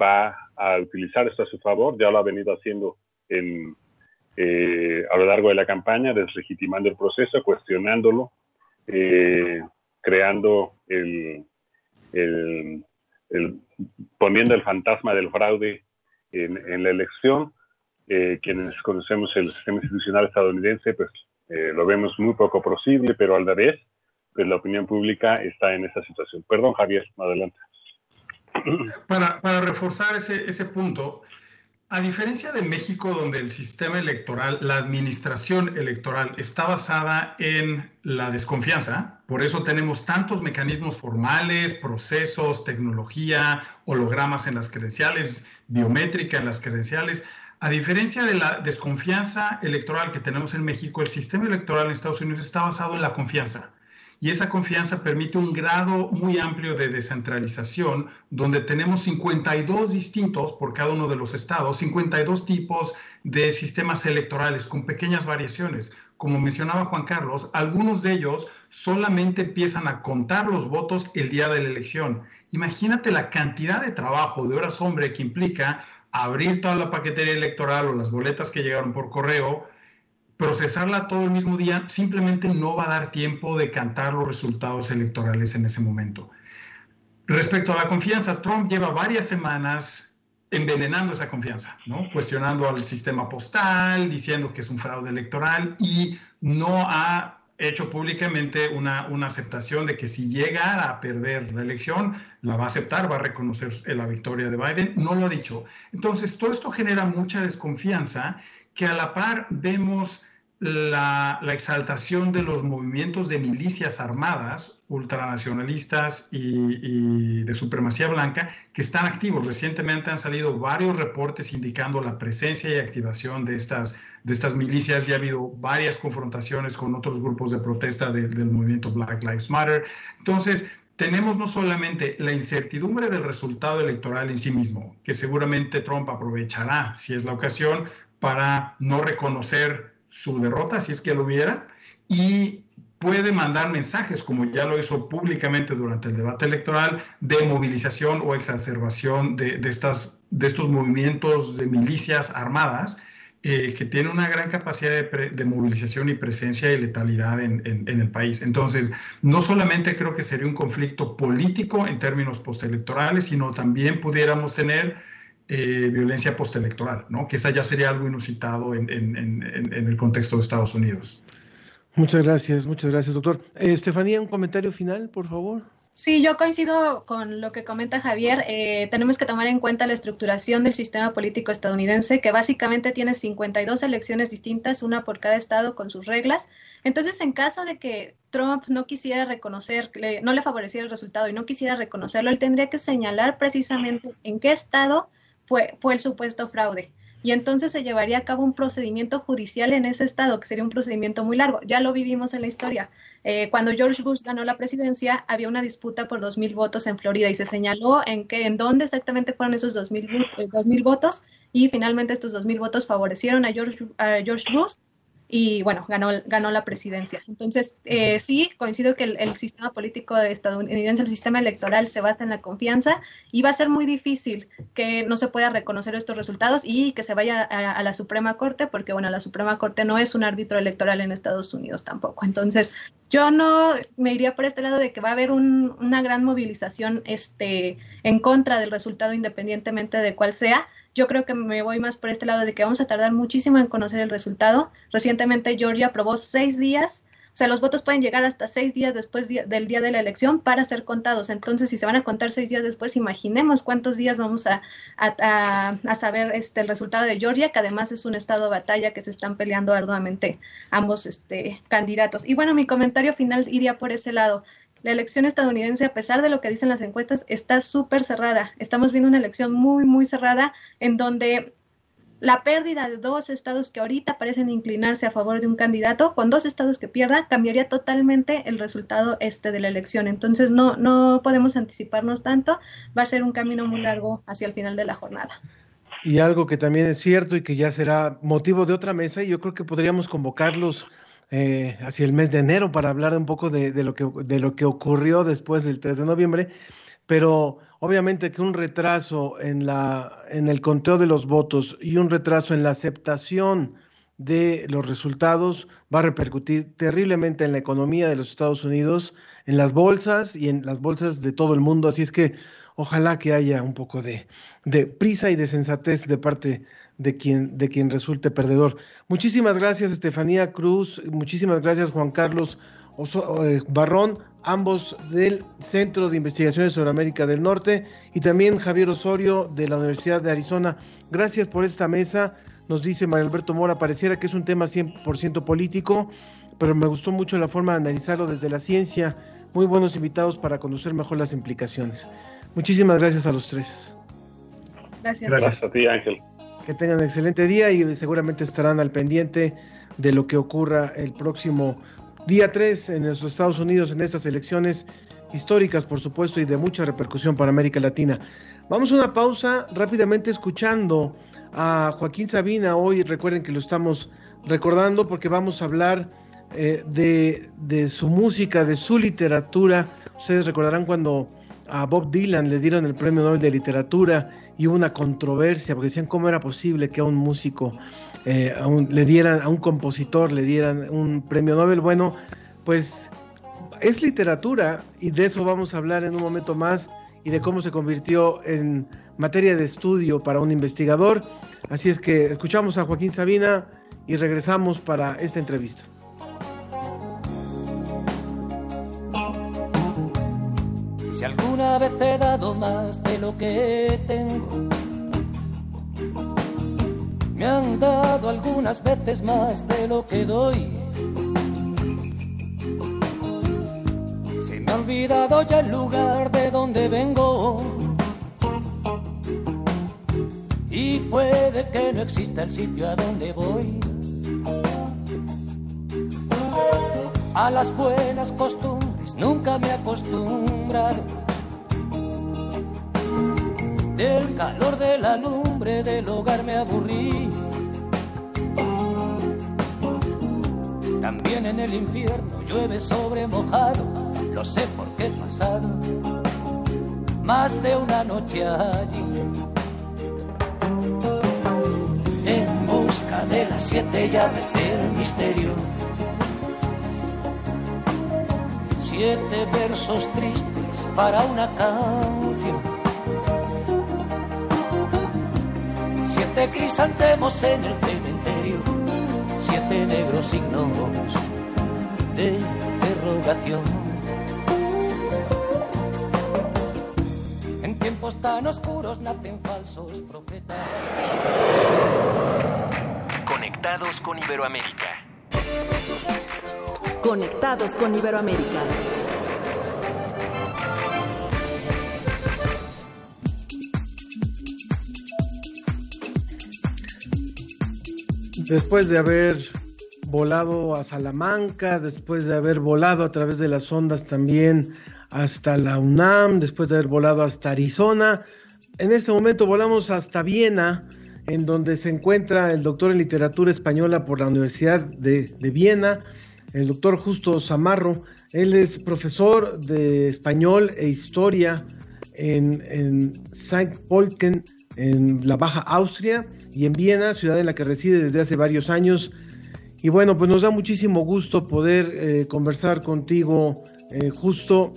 va a utilizar esto a su favor, ya lo ha venido haciendo en, eh, a lo largo de la campaña, deslegitimando el proceso, cuestionándolo, eh, creando el, poniendo el fantasma del fraude en, la elección. Eh, quienes conocemos el sistema institucional estadounidense, pues lo vemos muy poco posible, pero a la vez, pues la opinión pública está en esa situación. Perdón, Javier, adelante. Para, para reforzar ese, ese punto, a diferencia de México, donde el sistema electoral, la administración electoral está basada en la desconfianza, por eso tenemos tantos mecanismos formales, procesos, tecnología, hologramas en las credenciales, biométrica en las credenciales. A diferencia de la desconfianza electoral que tenemos en México, el sistema electoral en Estados Unidos está basado en la confianza y esa confianza permite un grado muy amplio de descentralización, donde tenemos 52 distintos por cada uno de los estados, 52 tipos de sistemas electorales con pequeñas variaciones. Como mencionaba Juan Carlos, algunos de ellos solamente empiezan a contar los votos el día de la elección. Imagínate la cantidad de trabajo, de horas hombre que implica abrir toda la paquetería electoral o las boletas que llegaron por correo, procesarla todo el mismo día simplemente no va a dar tiempo de cantar los resultados electorales en ese momento. Respecto a la confianza, Trump lleva varias semanas envenenando esa confianza, ¿no? cuestionando al sistema postal, diciendo que es un fraude electoral y no ha hecho públicamente una, una aceptación de que si llegara a perder la elección, la va a aceptar, va a reconocer la victoria de Biden. No lo ha dicho. Entonces, todo esto genera mucha desconfianza que a la par vemos la, exaltación de los movimientos de milicias armadas, ultranacionalistas y, de supremacía blanca, que están activos. Recientemente han salido varios reportes indicando la presencia y activación de estas, de estas milicias y ha habido varias confrontaciones con otros grupos de protesta del movimiento Black Lives Matter. Entonces, tenemos no solamente la incertidumbre del resultado electoral en sí mismo, que seguramente Trump aprovechará, si es la ocasión, para no reconocer su derrota, si es que lo hubiera, y puede mandar mensajes, como ya lo hizo públicamente durante el debate electoral, de movilización o exacerbación de, estas, de estos movimientos de milicias armadas, eh, que tienen una gran capacidad de, movilización y presencia y letalidad en, en, el país. Entonces, no solamente creo que sería un conflicto político en términos postelectorales, sino también pudiéramos tener eh, violencia postelectoral, ¿no? que esa ya sería algo inusitado en, el contexto de Estados Unidos. Muchas gracias, muchas gracias, doctor. Eh, Estefanía, un comentario final, por favor. Sí, yo coincido con lo que comenta Javier. Eh, tenemos que tomar en cuenta la estructuración del sistema político estadounidense, que básicamente tiene 52 elecciones distintas, una por cada estado con sus reglas. Entonces, en caso de que Trump no quisiera reconocer, no le favoreciera el resultado y no quisiera reconocerlo, él tendría que señalar precisamente en qué estado fue, fue el supuesto fraude y entonces se llevaría a cabo un procedimiento judicial en ese estado, que sería un procedimiento muy largo. Ya lo vivimos en la historia. Eh, cuando George Bush ganó la presidencia, había una disputa por 2.000 votos en Florida y se señaló en, qué, en dónde exactamente fueron esos 2.000 mil votos y finalmente estos 2.000 votos favorecieron a George, a George Bush y bueno, ganó, ganó la presidencia. Entonces, eh, sí, coincido que el, sistema político estadounidense, el sistema electoral se basa en la confianza y va a ser muy difícil que no se pueda reconocer estos resultados y que se vaya a, la Suprema Corte, porque bueno, la Suprema Corte no es un árbitro electoral en Estados Unidos tampoco. Entonces, yo no me iría por este lado de que va a haber una gran movilización este, en contra del resultado independientemente de cuál sea yo creo que me voy más por este lado de que vamos a tardar muchísimo en conocer el resultado. Recientemente Georgia aprobó seis días, o sea, los votos pueden llegar hasta seis días después del día de la elección para ser contados. Entonces, si se van a contar seis días después, imaginemos cuántos días vamos a, saber este, el resultado de Georgia, que además es un estado de batalla que se están peleando arduamente ambos este, candidatos. Y bueno, mi comentario final iría por ese lado. La elección estadounidense, a pesar de lo que dicen las encuestas, está súper cerrada. Estamos viendo una elección muy, muy cerrada en donde la pérdida de dos estados que ahorita parecen inclinarse a favor de un candidato, con dos estados que pierda, cambiaría totalmente el resultado este de la elección. Entonces no, no podemos anticiparnos tanto, va a ser un camino muy largo hacia el final de la jornada. Y algo que también es cierto y que ya será motivo de otra mesa, y yo creo que podríamos convocarlos eh, hacia el mes de enero para hablar un poco de, lo que, de lo que ocurrió después del 3 de noviembre, pero obviamente que un retraso en, la, en el conteo de los votos y un retraso en la aceptación de los resultados va a repercutir terriblemente en la economía de los Estados Unidos, en las bolsas y en las bolsas de todo el mundo. Así es que ojalá que haya un poco de, de prisa y de sensatez de parte de quien, de quien resulte perdedor. Muchísimas gracias, Estefanía Cruz. Muchísimas gracias, Juan Carlos eh, Barrón, ambos del Centro de Investigaciones sobre América del Norte, y también Javier Osorio de la Universidad de Arizona. Gracias por esta mesa. Nos dice María Alberto Mora, pareciera que es un tema 100% político, pero me gustó mucho la forma de analizarlo desde la ciencia. Muy buenos invitados para conocer mejor las implicaciones. Muchísimas gracias a los tres. Gracias. Gracias a ti, Ángel. Que tengan un excelente día y seguramente estarán al pendiente de lo que ocurra el próximo día 3 en los Estados Unidos en estas elecciones históricas, por supuesto, y de mucha repercusión para América Latina. Vamos a una pausa rápidamente escuchando a Joaquín Sabina. Hoy recuerden que lo estamos recordando porque vamos a hablar eh, de, de su música, de su literatura. Ustedes recordarán cuando a Bob Dylan le dieron el Premio Nobel de Literatura y hubo una controversia porque decían cómo era posible que a un músico, eh, le dieran, a un compositor le dieran un premio Nobel. Bueno, pues es literatura y de eso vamos a hablar en un momento más y de cómo se convirtió en materia de estudio para un investigador. Así es que escuchamos a Joaquín Sabina y regresamos para esta entrevista. Si alguna vez he dado más de lo que tengo, me han dado algunas veces más de lo que doy. Se me ha olvidado ya el lugar de donde vengo. Y puede que no exista el sitio a donde voy. A las buenas costumbres nunca me he acostumbrado. Del calor de la lumbre del hogar me aburrí. También en el infierno llueve sobre mojado, lo sé porque he pasado más de una noche allí. En busca de las siete llaves del misterio siete versos tristes para una canción. siete crisantemos en el cementerio, siete negros signos de interrogación. En tiempos tan oscuros nacen falsos profetas. Conectados con Iberoamérica. Conectados con Iberoamérica. Después de haber volado a Salamanca, después de haber volado a través de las ondas también hasta la UNAM, después de haber volado hasta Arizona, en este momento volamos hasta Viena, en donde se encuentra el doctor en literatura española por la Universidad de, de Viena, el doctor Justo Zamarro. Él es profesor de español e historia en, en St. Polken, en la Baja Austria, y en Viena, ciudad en la que reside desde hace varios años. Y bueno, pues nos da muchísimo gusto poder eh, conversar contigo, eh, justo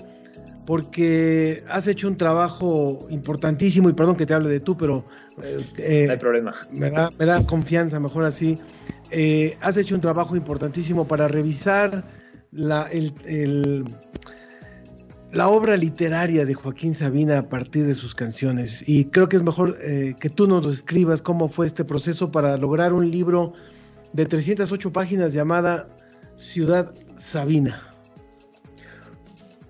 porque has hecho un trabajo importantísimo, y perdón que te hable de tú, pero... Eh, no hay problema. Me da, me da confianza, mejor así. Eh, has hecho un trabajo importantísimo para revisar la, obra literaria de Joaquín Sabina a partir de sus canciones. Y creo que es mejor eh, que tú nos escribas cómo fue este proceso para lograr un libro de 308 páginas llamada Ciudad Sabina.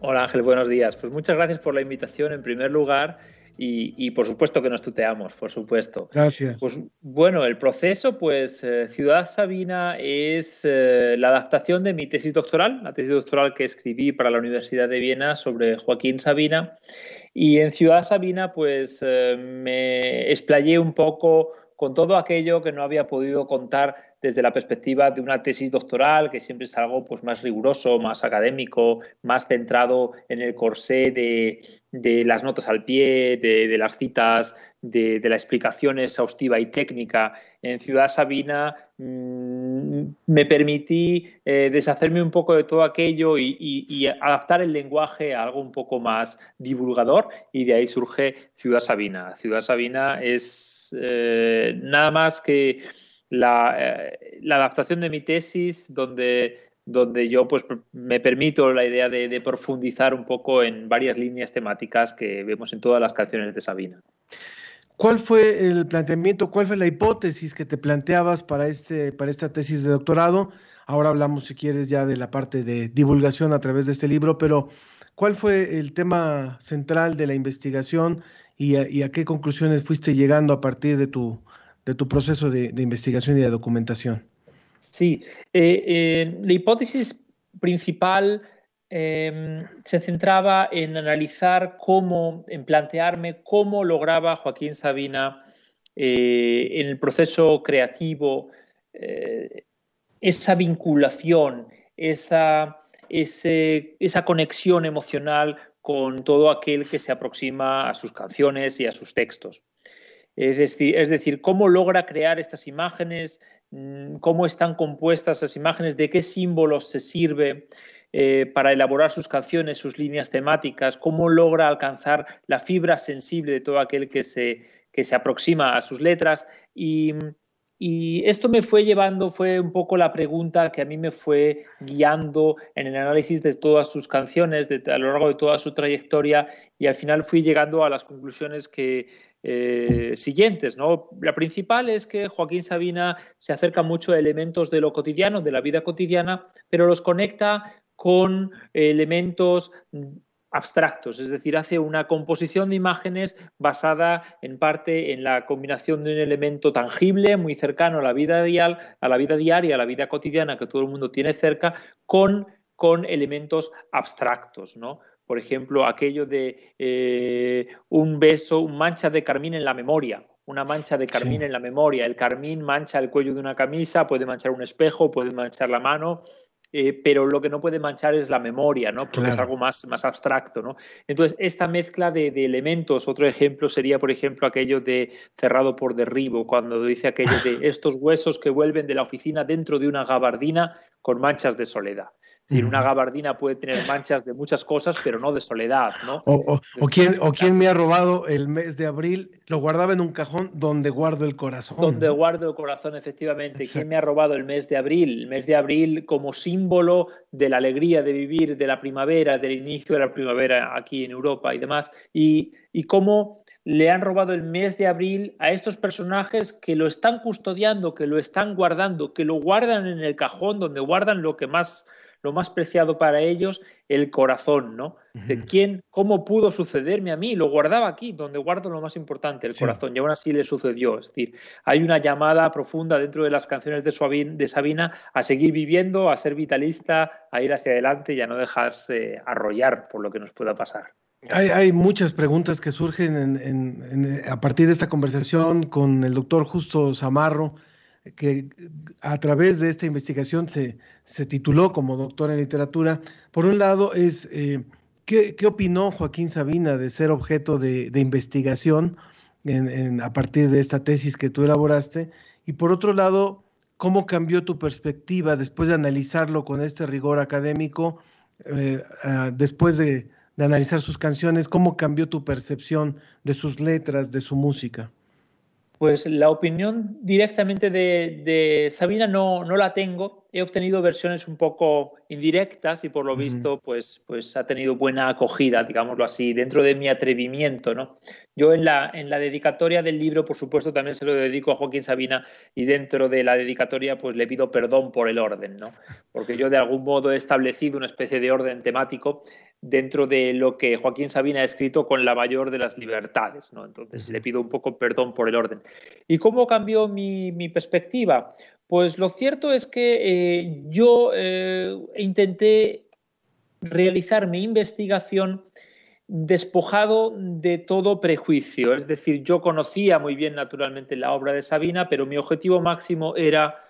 Hola Ángel, buenos días. Pues muchas gracias por la invitación en primer lugar y, y por supuesto que nos tuteamos, por supuesto. Gracias. Pues bueno, el proceso, pues eh, Ciudad Sabina es eh, la adaptación de mi tesis doctoral, la tesis doctoral que escribí para la Universidad de Viena sobre Joaquín Sabina. Y en Ciudad Sabina, pues eh, me explayé un poco con todo aquello que no había podido contar desde la perspectiva de una tesis doctoral, que siempre es algo pues, más riguroso, más académico, más centrado en el corsé de, de las notas al pie, de, de las citas, de, de, la explicación exhaustiva y técnica. En Ciudad Sabina mmm, me permití eh, deshacerme un poco de todo aquello y, y, y, adaptar el lenguaje a algo un poco más divulgador y de ahí surge Ciudad Sabina. Ciudad Sabina es eh, nada más que la, eh, la, adaptación de mi tesis donde, donde yo pues, me permito la idea de, profundizar un poco en varias líneas temáticas que vemos en todas las canciones de Sabina. ¿Cuál fue el planteamiento, cuál fue la hipótesis que te planteabas para, este, para esta tesis de doctorado? Ahora hablamos, si quieres, ya de la parte de divulgación a través de este libro, pero ¿cuál fue el tema central de la investigación y a qué conclusiones fuiste llegando a partir de tu, de tu proceso de, de, investigación y de documentación. Sí, eh, eh, la hipótesis principal eh, se centraba en analizar cómo, en plantearme cómo lograba Joaquín Sabina eh, en el proceso creativo esa vinculación, esa, esa conexión emocional con todo aquel que se aproxima a sus canciones y a sus textos. Es decir, es decir, cómo logra crear estas imágenes, mm, cómo están compuestas esas imágenes, de qué símbolos se sirve eh, para elaborar sus canciones, sus líneas temáticas, cómo logra alcanzar la fibra sensible de todo aquel que se, que se aproxima a sus letras. Y, y esto me fue llevando, fue un poco la pregunta que a mí me fue guiando en el análisis de todas sus canciones, de, a lo largo de toda su trayectoria, y al final fui llegando a las conclusiones que, eh, siguientes. ¿no? La principal es que Joaquín Sabina se acerca mucho a elementos de lo cotidiano, de la vida cotidiana, pero los conecta con elementos abstractos, es decir, hace una composición de imágenes basada en parte en la combinación de un elemento tangible muy cercano a la vida diaria, a la vida diaria, a la vida cotidiana que todo el mundo tiene cerca, con, con elementos abstractos, ¿no? Por ejemplo, aquello de eh, un beso, un mancha de carmín en la memoria, una mancha de carmín sí. en la memoria. El carmín mancha el cuello de una camisa, puede manchar un espejo, puede manchar la mano, eh, pero lo que no puede manchar es la memoria, ¿no? Porque claro. es algo más, más abstracto, ¿no? Entonces, esta mezcla de, de, elementos, otro ejemplo sería, por ejemplo, aquello de cerrado por derribo, cuando dice aquello de estos huesos que vuelven de la oficina dentro de una gabardina con manchas de soledad. Es decir, una gabardina puede tener manchas de muchas cosas, pero no de soledad, ¿no? O, o, me ha robado el mes de abril, lo guardaba en un cajón donde guardo el corazón. Donde guardo el corazón, efectivamente. ¿Quién me ha robado el mes de abril? El mes de abril como símbolo de la alegría de vivir, de la primavera, del inicio de la primavera aquí en Europa y demás. Y, y cómo le han robado el mes de abril a estos personajes que lo están custodiando, que lo están guardando, que lo guardan en el cajón donde guardan lo que más lo más preciado para ellos, el corazón, ¿no? De quién, cómo pudo sucederme a mí, lo guardaba aquí, donde guardo lo más importante, el corazón, y aún así le sucedió. Es decir, hay una llamada profunda dentro de las canciones de, de Sabina a seguir viviendo, a ser vitalista, a ir hacia adelante y a no dejarse arrollar por lo que nos pueda pasar. Hay, muchas preguntas que surgen a partir de esta conversación con el doctor Justo Zamarro, que a través de esta investigación se, se tituló como doctor en literatura. Por un lado es, eh, ¿qué, opinó Joaquín Sabina de ser objeto de, investigación a partir de esta tesis que tú elaboraste? Y por otro lado, ¿cómo cambió tu perspectiva después de analizarlo con este rigor académico, eh, después de de analizar sus canciones, ¿cómo cambió tu percepción de sus letras, de su música? Pues la opinión directamente de, Sabina no, no, la tengo. He obtenido versiones un poco indirectas y por lo visto pues, pues ha tenido buena acogida, digámoslo así, dentro de mi atrevimiento. ¿no? Yo en la, en la dedicatoria del libro, por supuesto, también se lo dedico a Joaquín Sabina y dentro de la dedicatoria pues le pido perdón por el orden, ¿no? porque yo de algún modo he establecido una especie de orden temático dentro de lo que Joaquín Sabina ha escrito con la mayor de las libertades. ¿no? Entonces le pido un poco perdón por el orden. ¿Y cómo cambió mi, perspectiva? Pues lo cierto es que eh, yo eh, intenté realizar mi investigación despojado de todo prejuicio. Es decir, yo conocía muy bien naturalmente la obra de Sabina, pero mi objetivo máximo era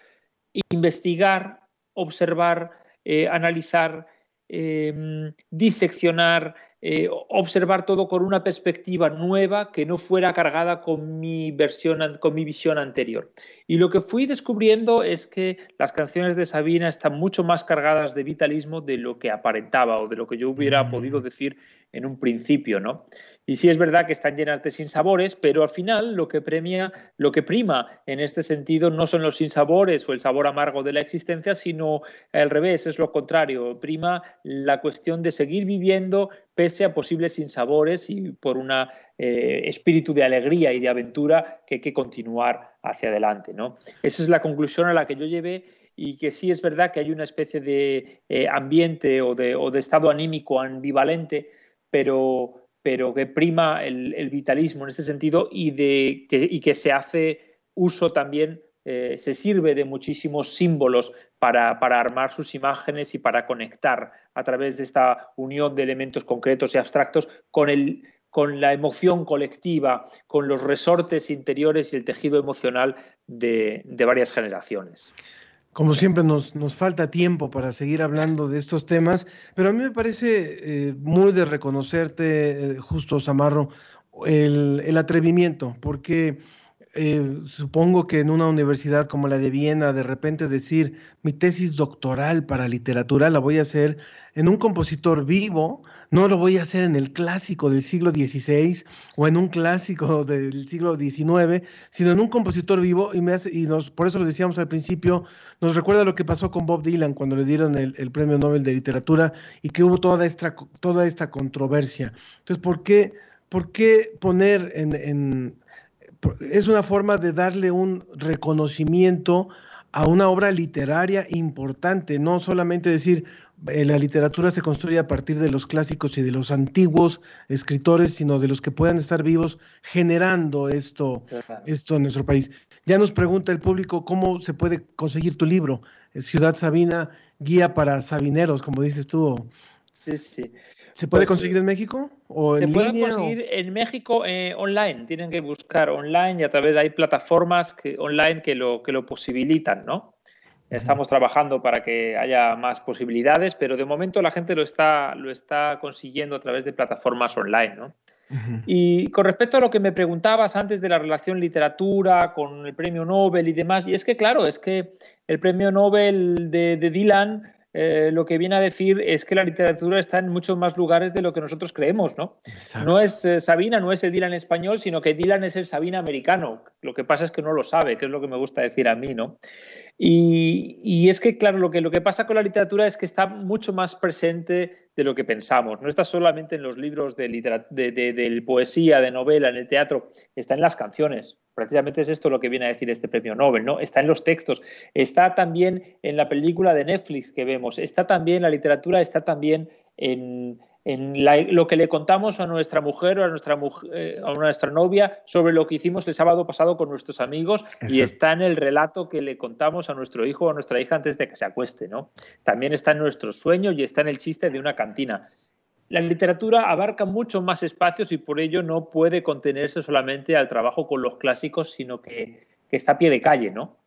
investigar, observar, eh, analizar Em, diseccionar, eh, observar todo con una perspectiva nueva que no fuera cargada con mi versión, con mi visión anterior. Y lo que fui descubriendo es que las canciones de Sabina están mucho más cargadas de vitalismo de lo que aparentaba o de lo que yo hubiera mm. podido decir en un principio, ¿no? Y sí es verdad que están llenas de sinsabores, pero al final lo que premia, lo que prima en este sentido no son los sinsabores o el sabor amargo de la existencia, sino al revés, es lo contrario, prima la cuestión de seguir viviendo pese a posibles sinsabores y por un eh, espíritu de alegría y de aventura que hay que continuar hacia adelante, ¿no? Esa es la conclusión a la que yo llevé y que sí es verdad que hay una especie de eh, ambiente o de, o de estado anímico ambivalente, pero pero que prima el, vitalismo en este sentido y, de, que, y que se hace uso también, eh, se sirve de muchísimos símbolos para, para, armar sus imágenes y para conectar a través de esta unión de elementos concretos y abstractos con, el, con la emoción colectiva, con los resortes interiores y el tejido emocional de, de varias generaciones. Como siempre nos, nos, falta tiempo para seguir hablando de estos temas, pero a mí me parece eh, muy de reconocerte, eh, justo Samarro, el, el atrevimiento, porque eh, supongo que en una universidad como la de Viena, de repente decir mi tesis doctoral para literatura la voy a hacer en un compositor vivo, no lo voy a hacer en el clásico del siglo XVI o en un clásico del siglo XIX, sino en un compositor vivo y me hace, y nos, por eso lo decíamos al principio, nos recuerda lo que pasó con Bob Dylan cuando le dieron el, premio Nobel de literatura y que hubo toda esta, toda esta controversia. Entonces, ¿por qué, por qué poner en es una forma de darle un reconocimiento a una obra literaria importante, no solamente decir eh, la literatura se construye a partir de los clásicos y de los antiguos escritores, sino de los que puedan estar vivos generando esto, esto en nuestro país. Ya nos pregunta el público cómo se puede conseguir tu libro, Ciudad Sabina, guía para sabineros, como dices tú. Sí, sí. ¿Se puede pues, conseguir en México? ¿O se puede conseguir en México eh, online. Tienen que buscar online y a través de hay plataformas que, online que lo, que lo posibilitan, ¿no? Estamos trabajando para que haya más posibilidades, pero de momento la gente lo está, lo está consiguiendo a través de plataformas online, ¿no? Y con respecto a lo que me preguntabas antes de la relación literatura con el premio Nobel y demás, y es que claro, es que el premio Nobel de, de Dylan eh, lo que viene a decir es que la literatura está en muchos más lugares de lo que nosotros creemos, ¿no? No es eh, Sabina, no es el Dylan español, sino que Dylan es el Sabina americano. Lo que pasa es que no lo sabe, que es lo que me gusta decir a mí, ¿no? Y, es que, claro, lo que, lo que pasa con la literatura es que está mucho más presente de lo que pensamos. No está solamente en los libros de, de, poesía, de novela, en el teatro, está en las canciones. Precisamente es esto lo que viene a decir este premio Nobel, ¿no? Está en los textos, está también en la película de Netflix que vemos, está también la literatura, está también en, en lo que le contamos a nuestra mujer o a nuestra, eh, a nuestra novia sobre lo que hicimos el sábado pasado con nuestros amigos y está en el relato que le contamos a nuestro hijo o a nuestra hija antes de que se acueste. ¿no? También está en nuestros sueños y está en el chiste de una cantina. La literatura abarca muchos más espacios y por ello no puede contenerse solamente al trabajo con los clásicos, sino que, está a pie de calle, ¿no?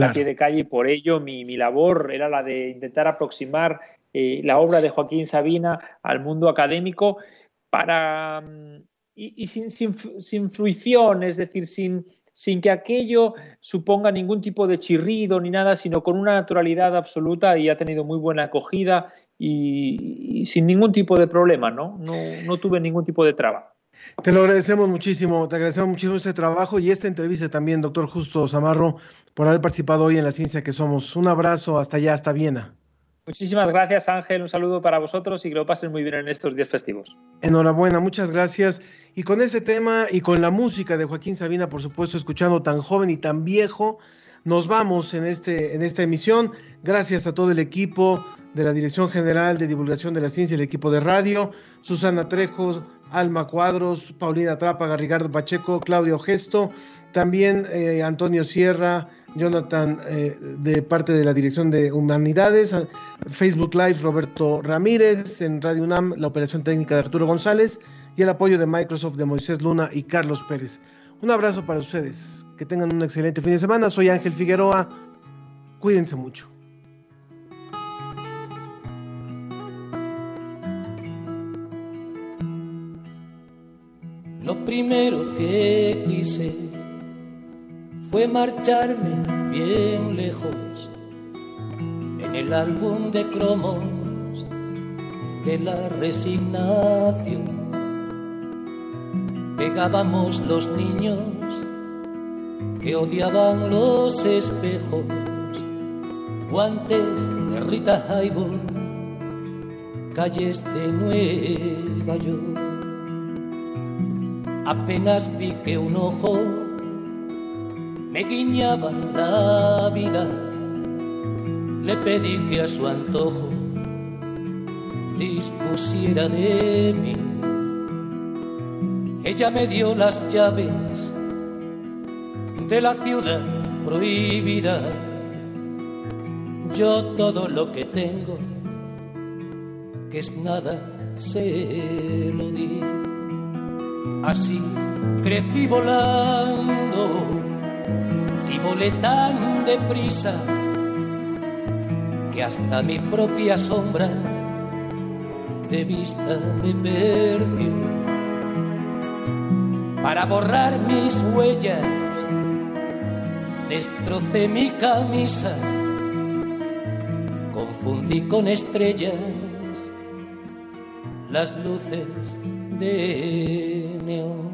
A pie de calle y por ello mi, mi labor era la de intentar aproximar eh, la obra de Joaquín Sabina al mundo académico para mm, y, sin, sin, fruición, es decir, sin, sin que aquello suponga ningún tipo de chirrido ni nada, sino con una naturalidad absoluta y ha tenido muy buena acogida y, sin ningún tipo de problema, ¿no? ¿no? No tuve ningún tipo de traba. Te lo agradecemos muchísimo, te agradecemos muchísimo este trabajo y esta entrevista también, doctor Justo Zamarro, por haber participado hoy en la ciencia que somos. Un abrazo hasta allá, hasta Viena. Muchísimas gracias, Ángel. Un saludo para vosotros y que lo pasen muy bien en estos días festivos. Enhorabuena, muchas gracias. Y con este tema y con la música de Joaquín Sabina, por supuesto, escuchando tan joven y tan viejo, nos vamos en, este, en esta emisión. Gracias a todo el equipo de la Dirección General de Divulgación de la Ciencia, el equipo de radio, Susana Trejo, Alma Cuadros, Paulina Trápaga, Ricardo Pacheco, Claudio Gesto, también eh, Antonio Sierra, Jonathan eh, de parte de la Dirección de Humanidades, Facebook Live Roberto Ramírez, en Radio UNAM la operación técnica de Arturo González y el apoyo de Microsoft de Moisés Luna y Carlos Pérez. Un abrazo para ustedes, que tengan un excelente fin de semana. Soy Ángel Figueroa, cuídense mucho. Lo primero que quise fue marcharme bien lejos en el álbum de cromos de la resignación. Pegábamos los niños que odiaban los espejos, guantes de Rita Hayworth, calles de Nueva York. Apenas piqué un ojo me guiñaba la vida, le pedí que a su antojo dispusiera de mí. Ella me dio las llaves de la ciudad prohibida. Yo todo lo que tengo, que es nada, se lo di. Así crecí volando volé tan deprisa que hasta mi propia sombra de vista me perdió. Para borrar mis huellas, destrocé mi camisa, confundí con estrellas las luces de neón.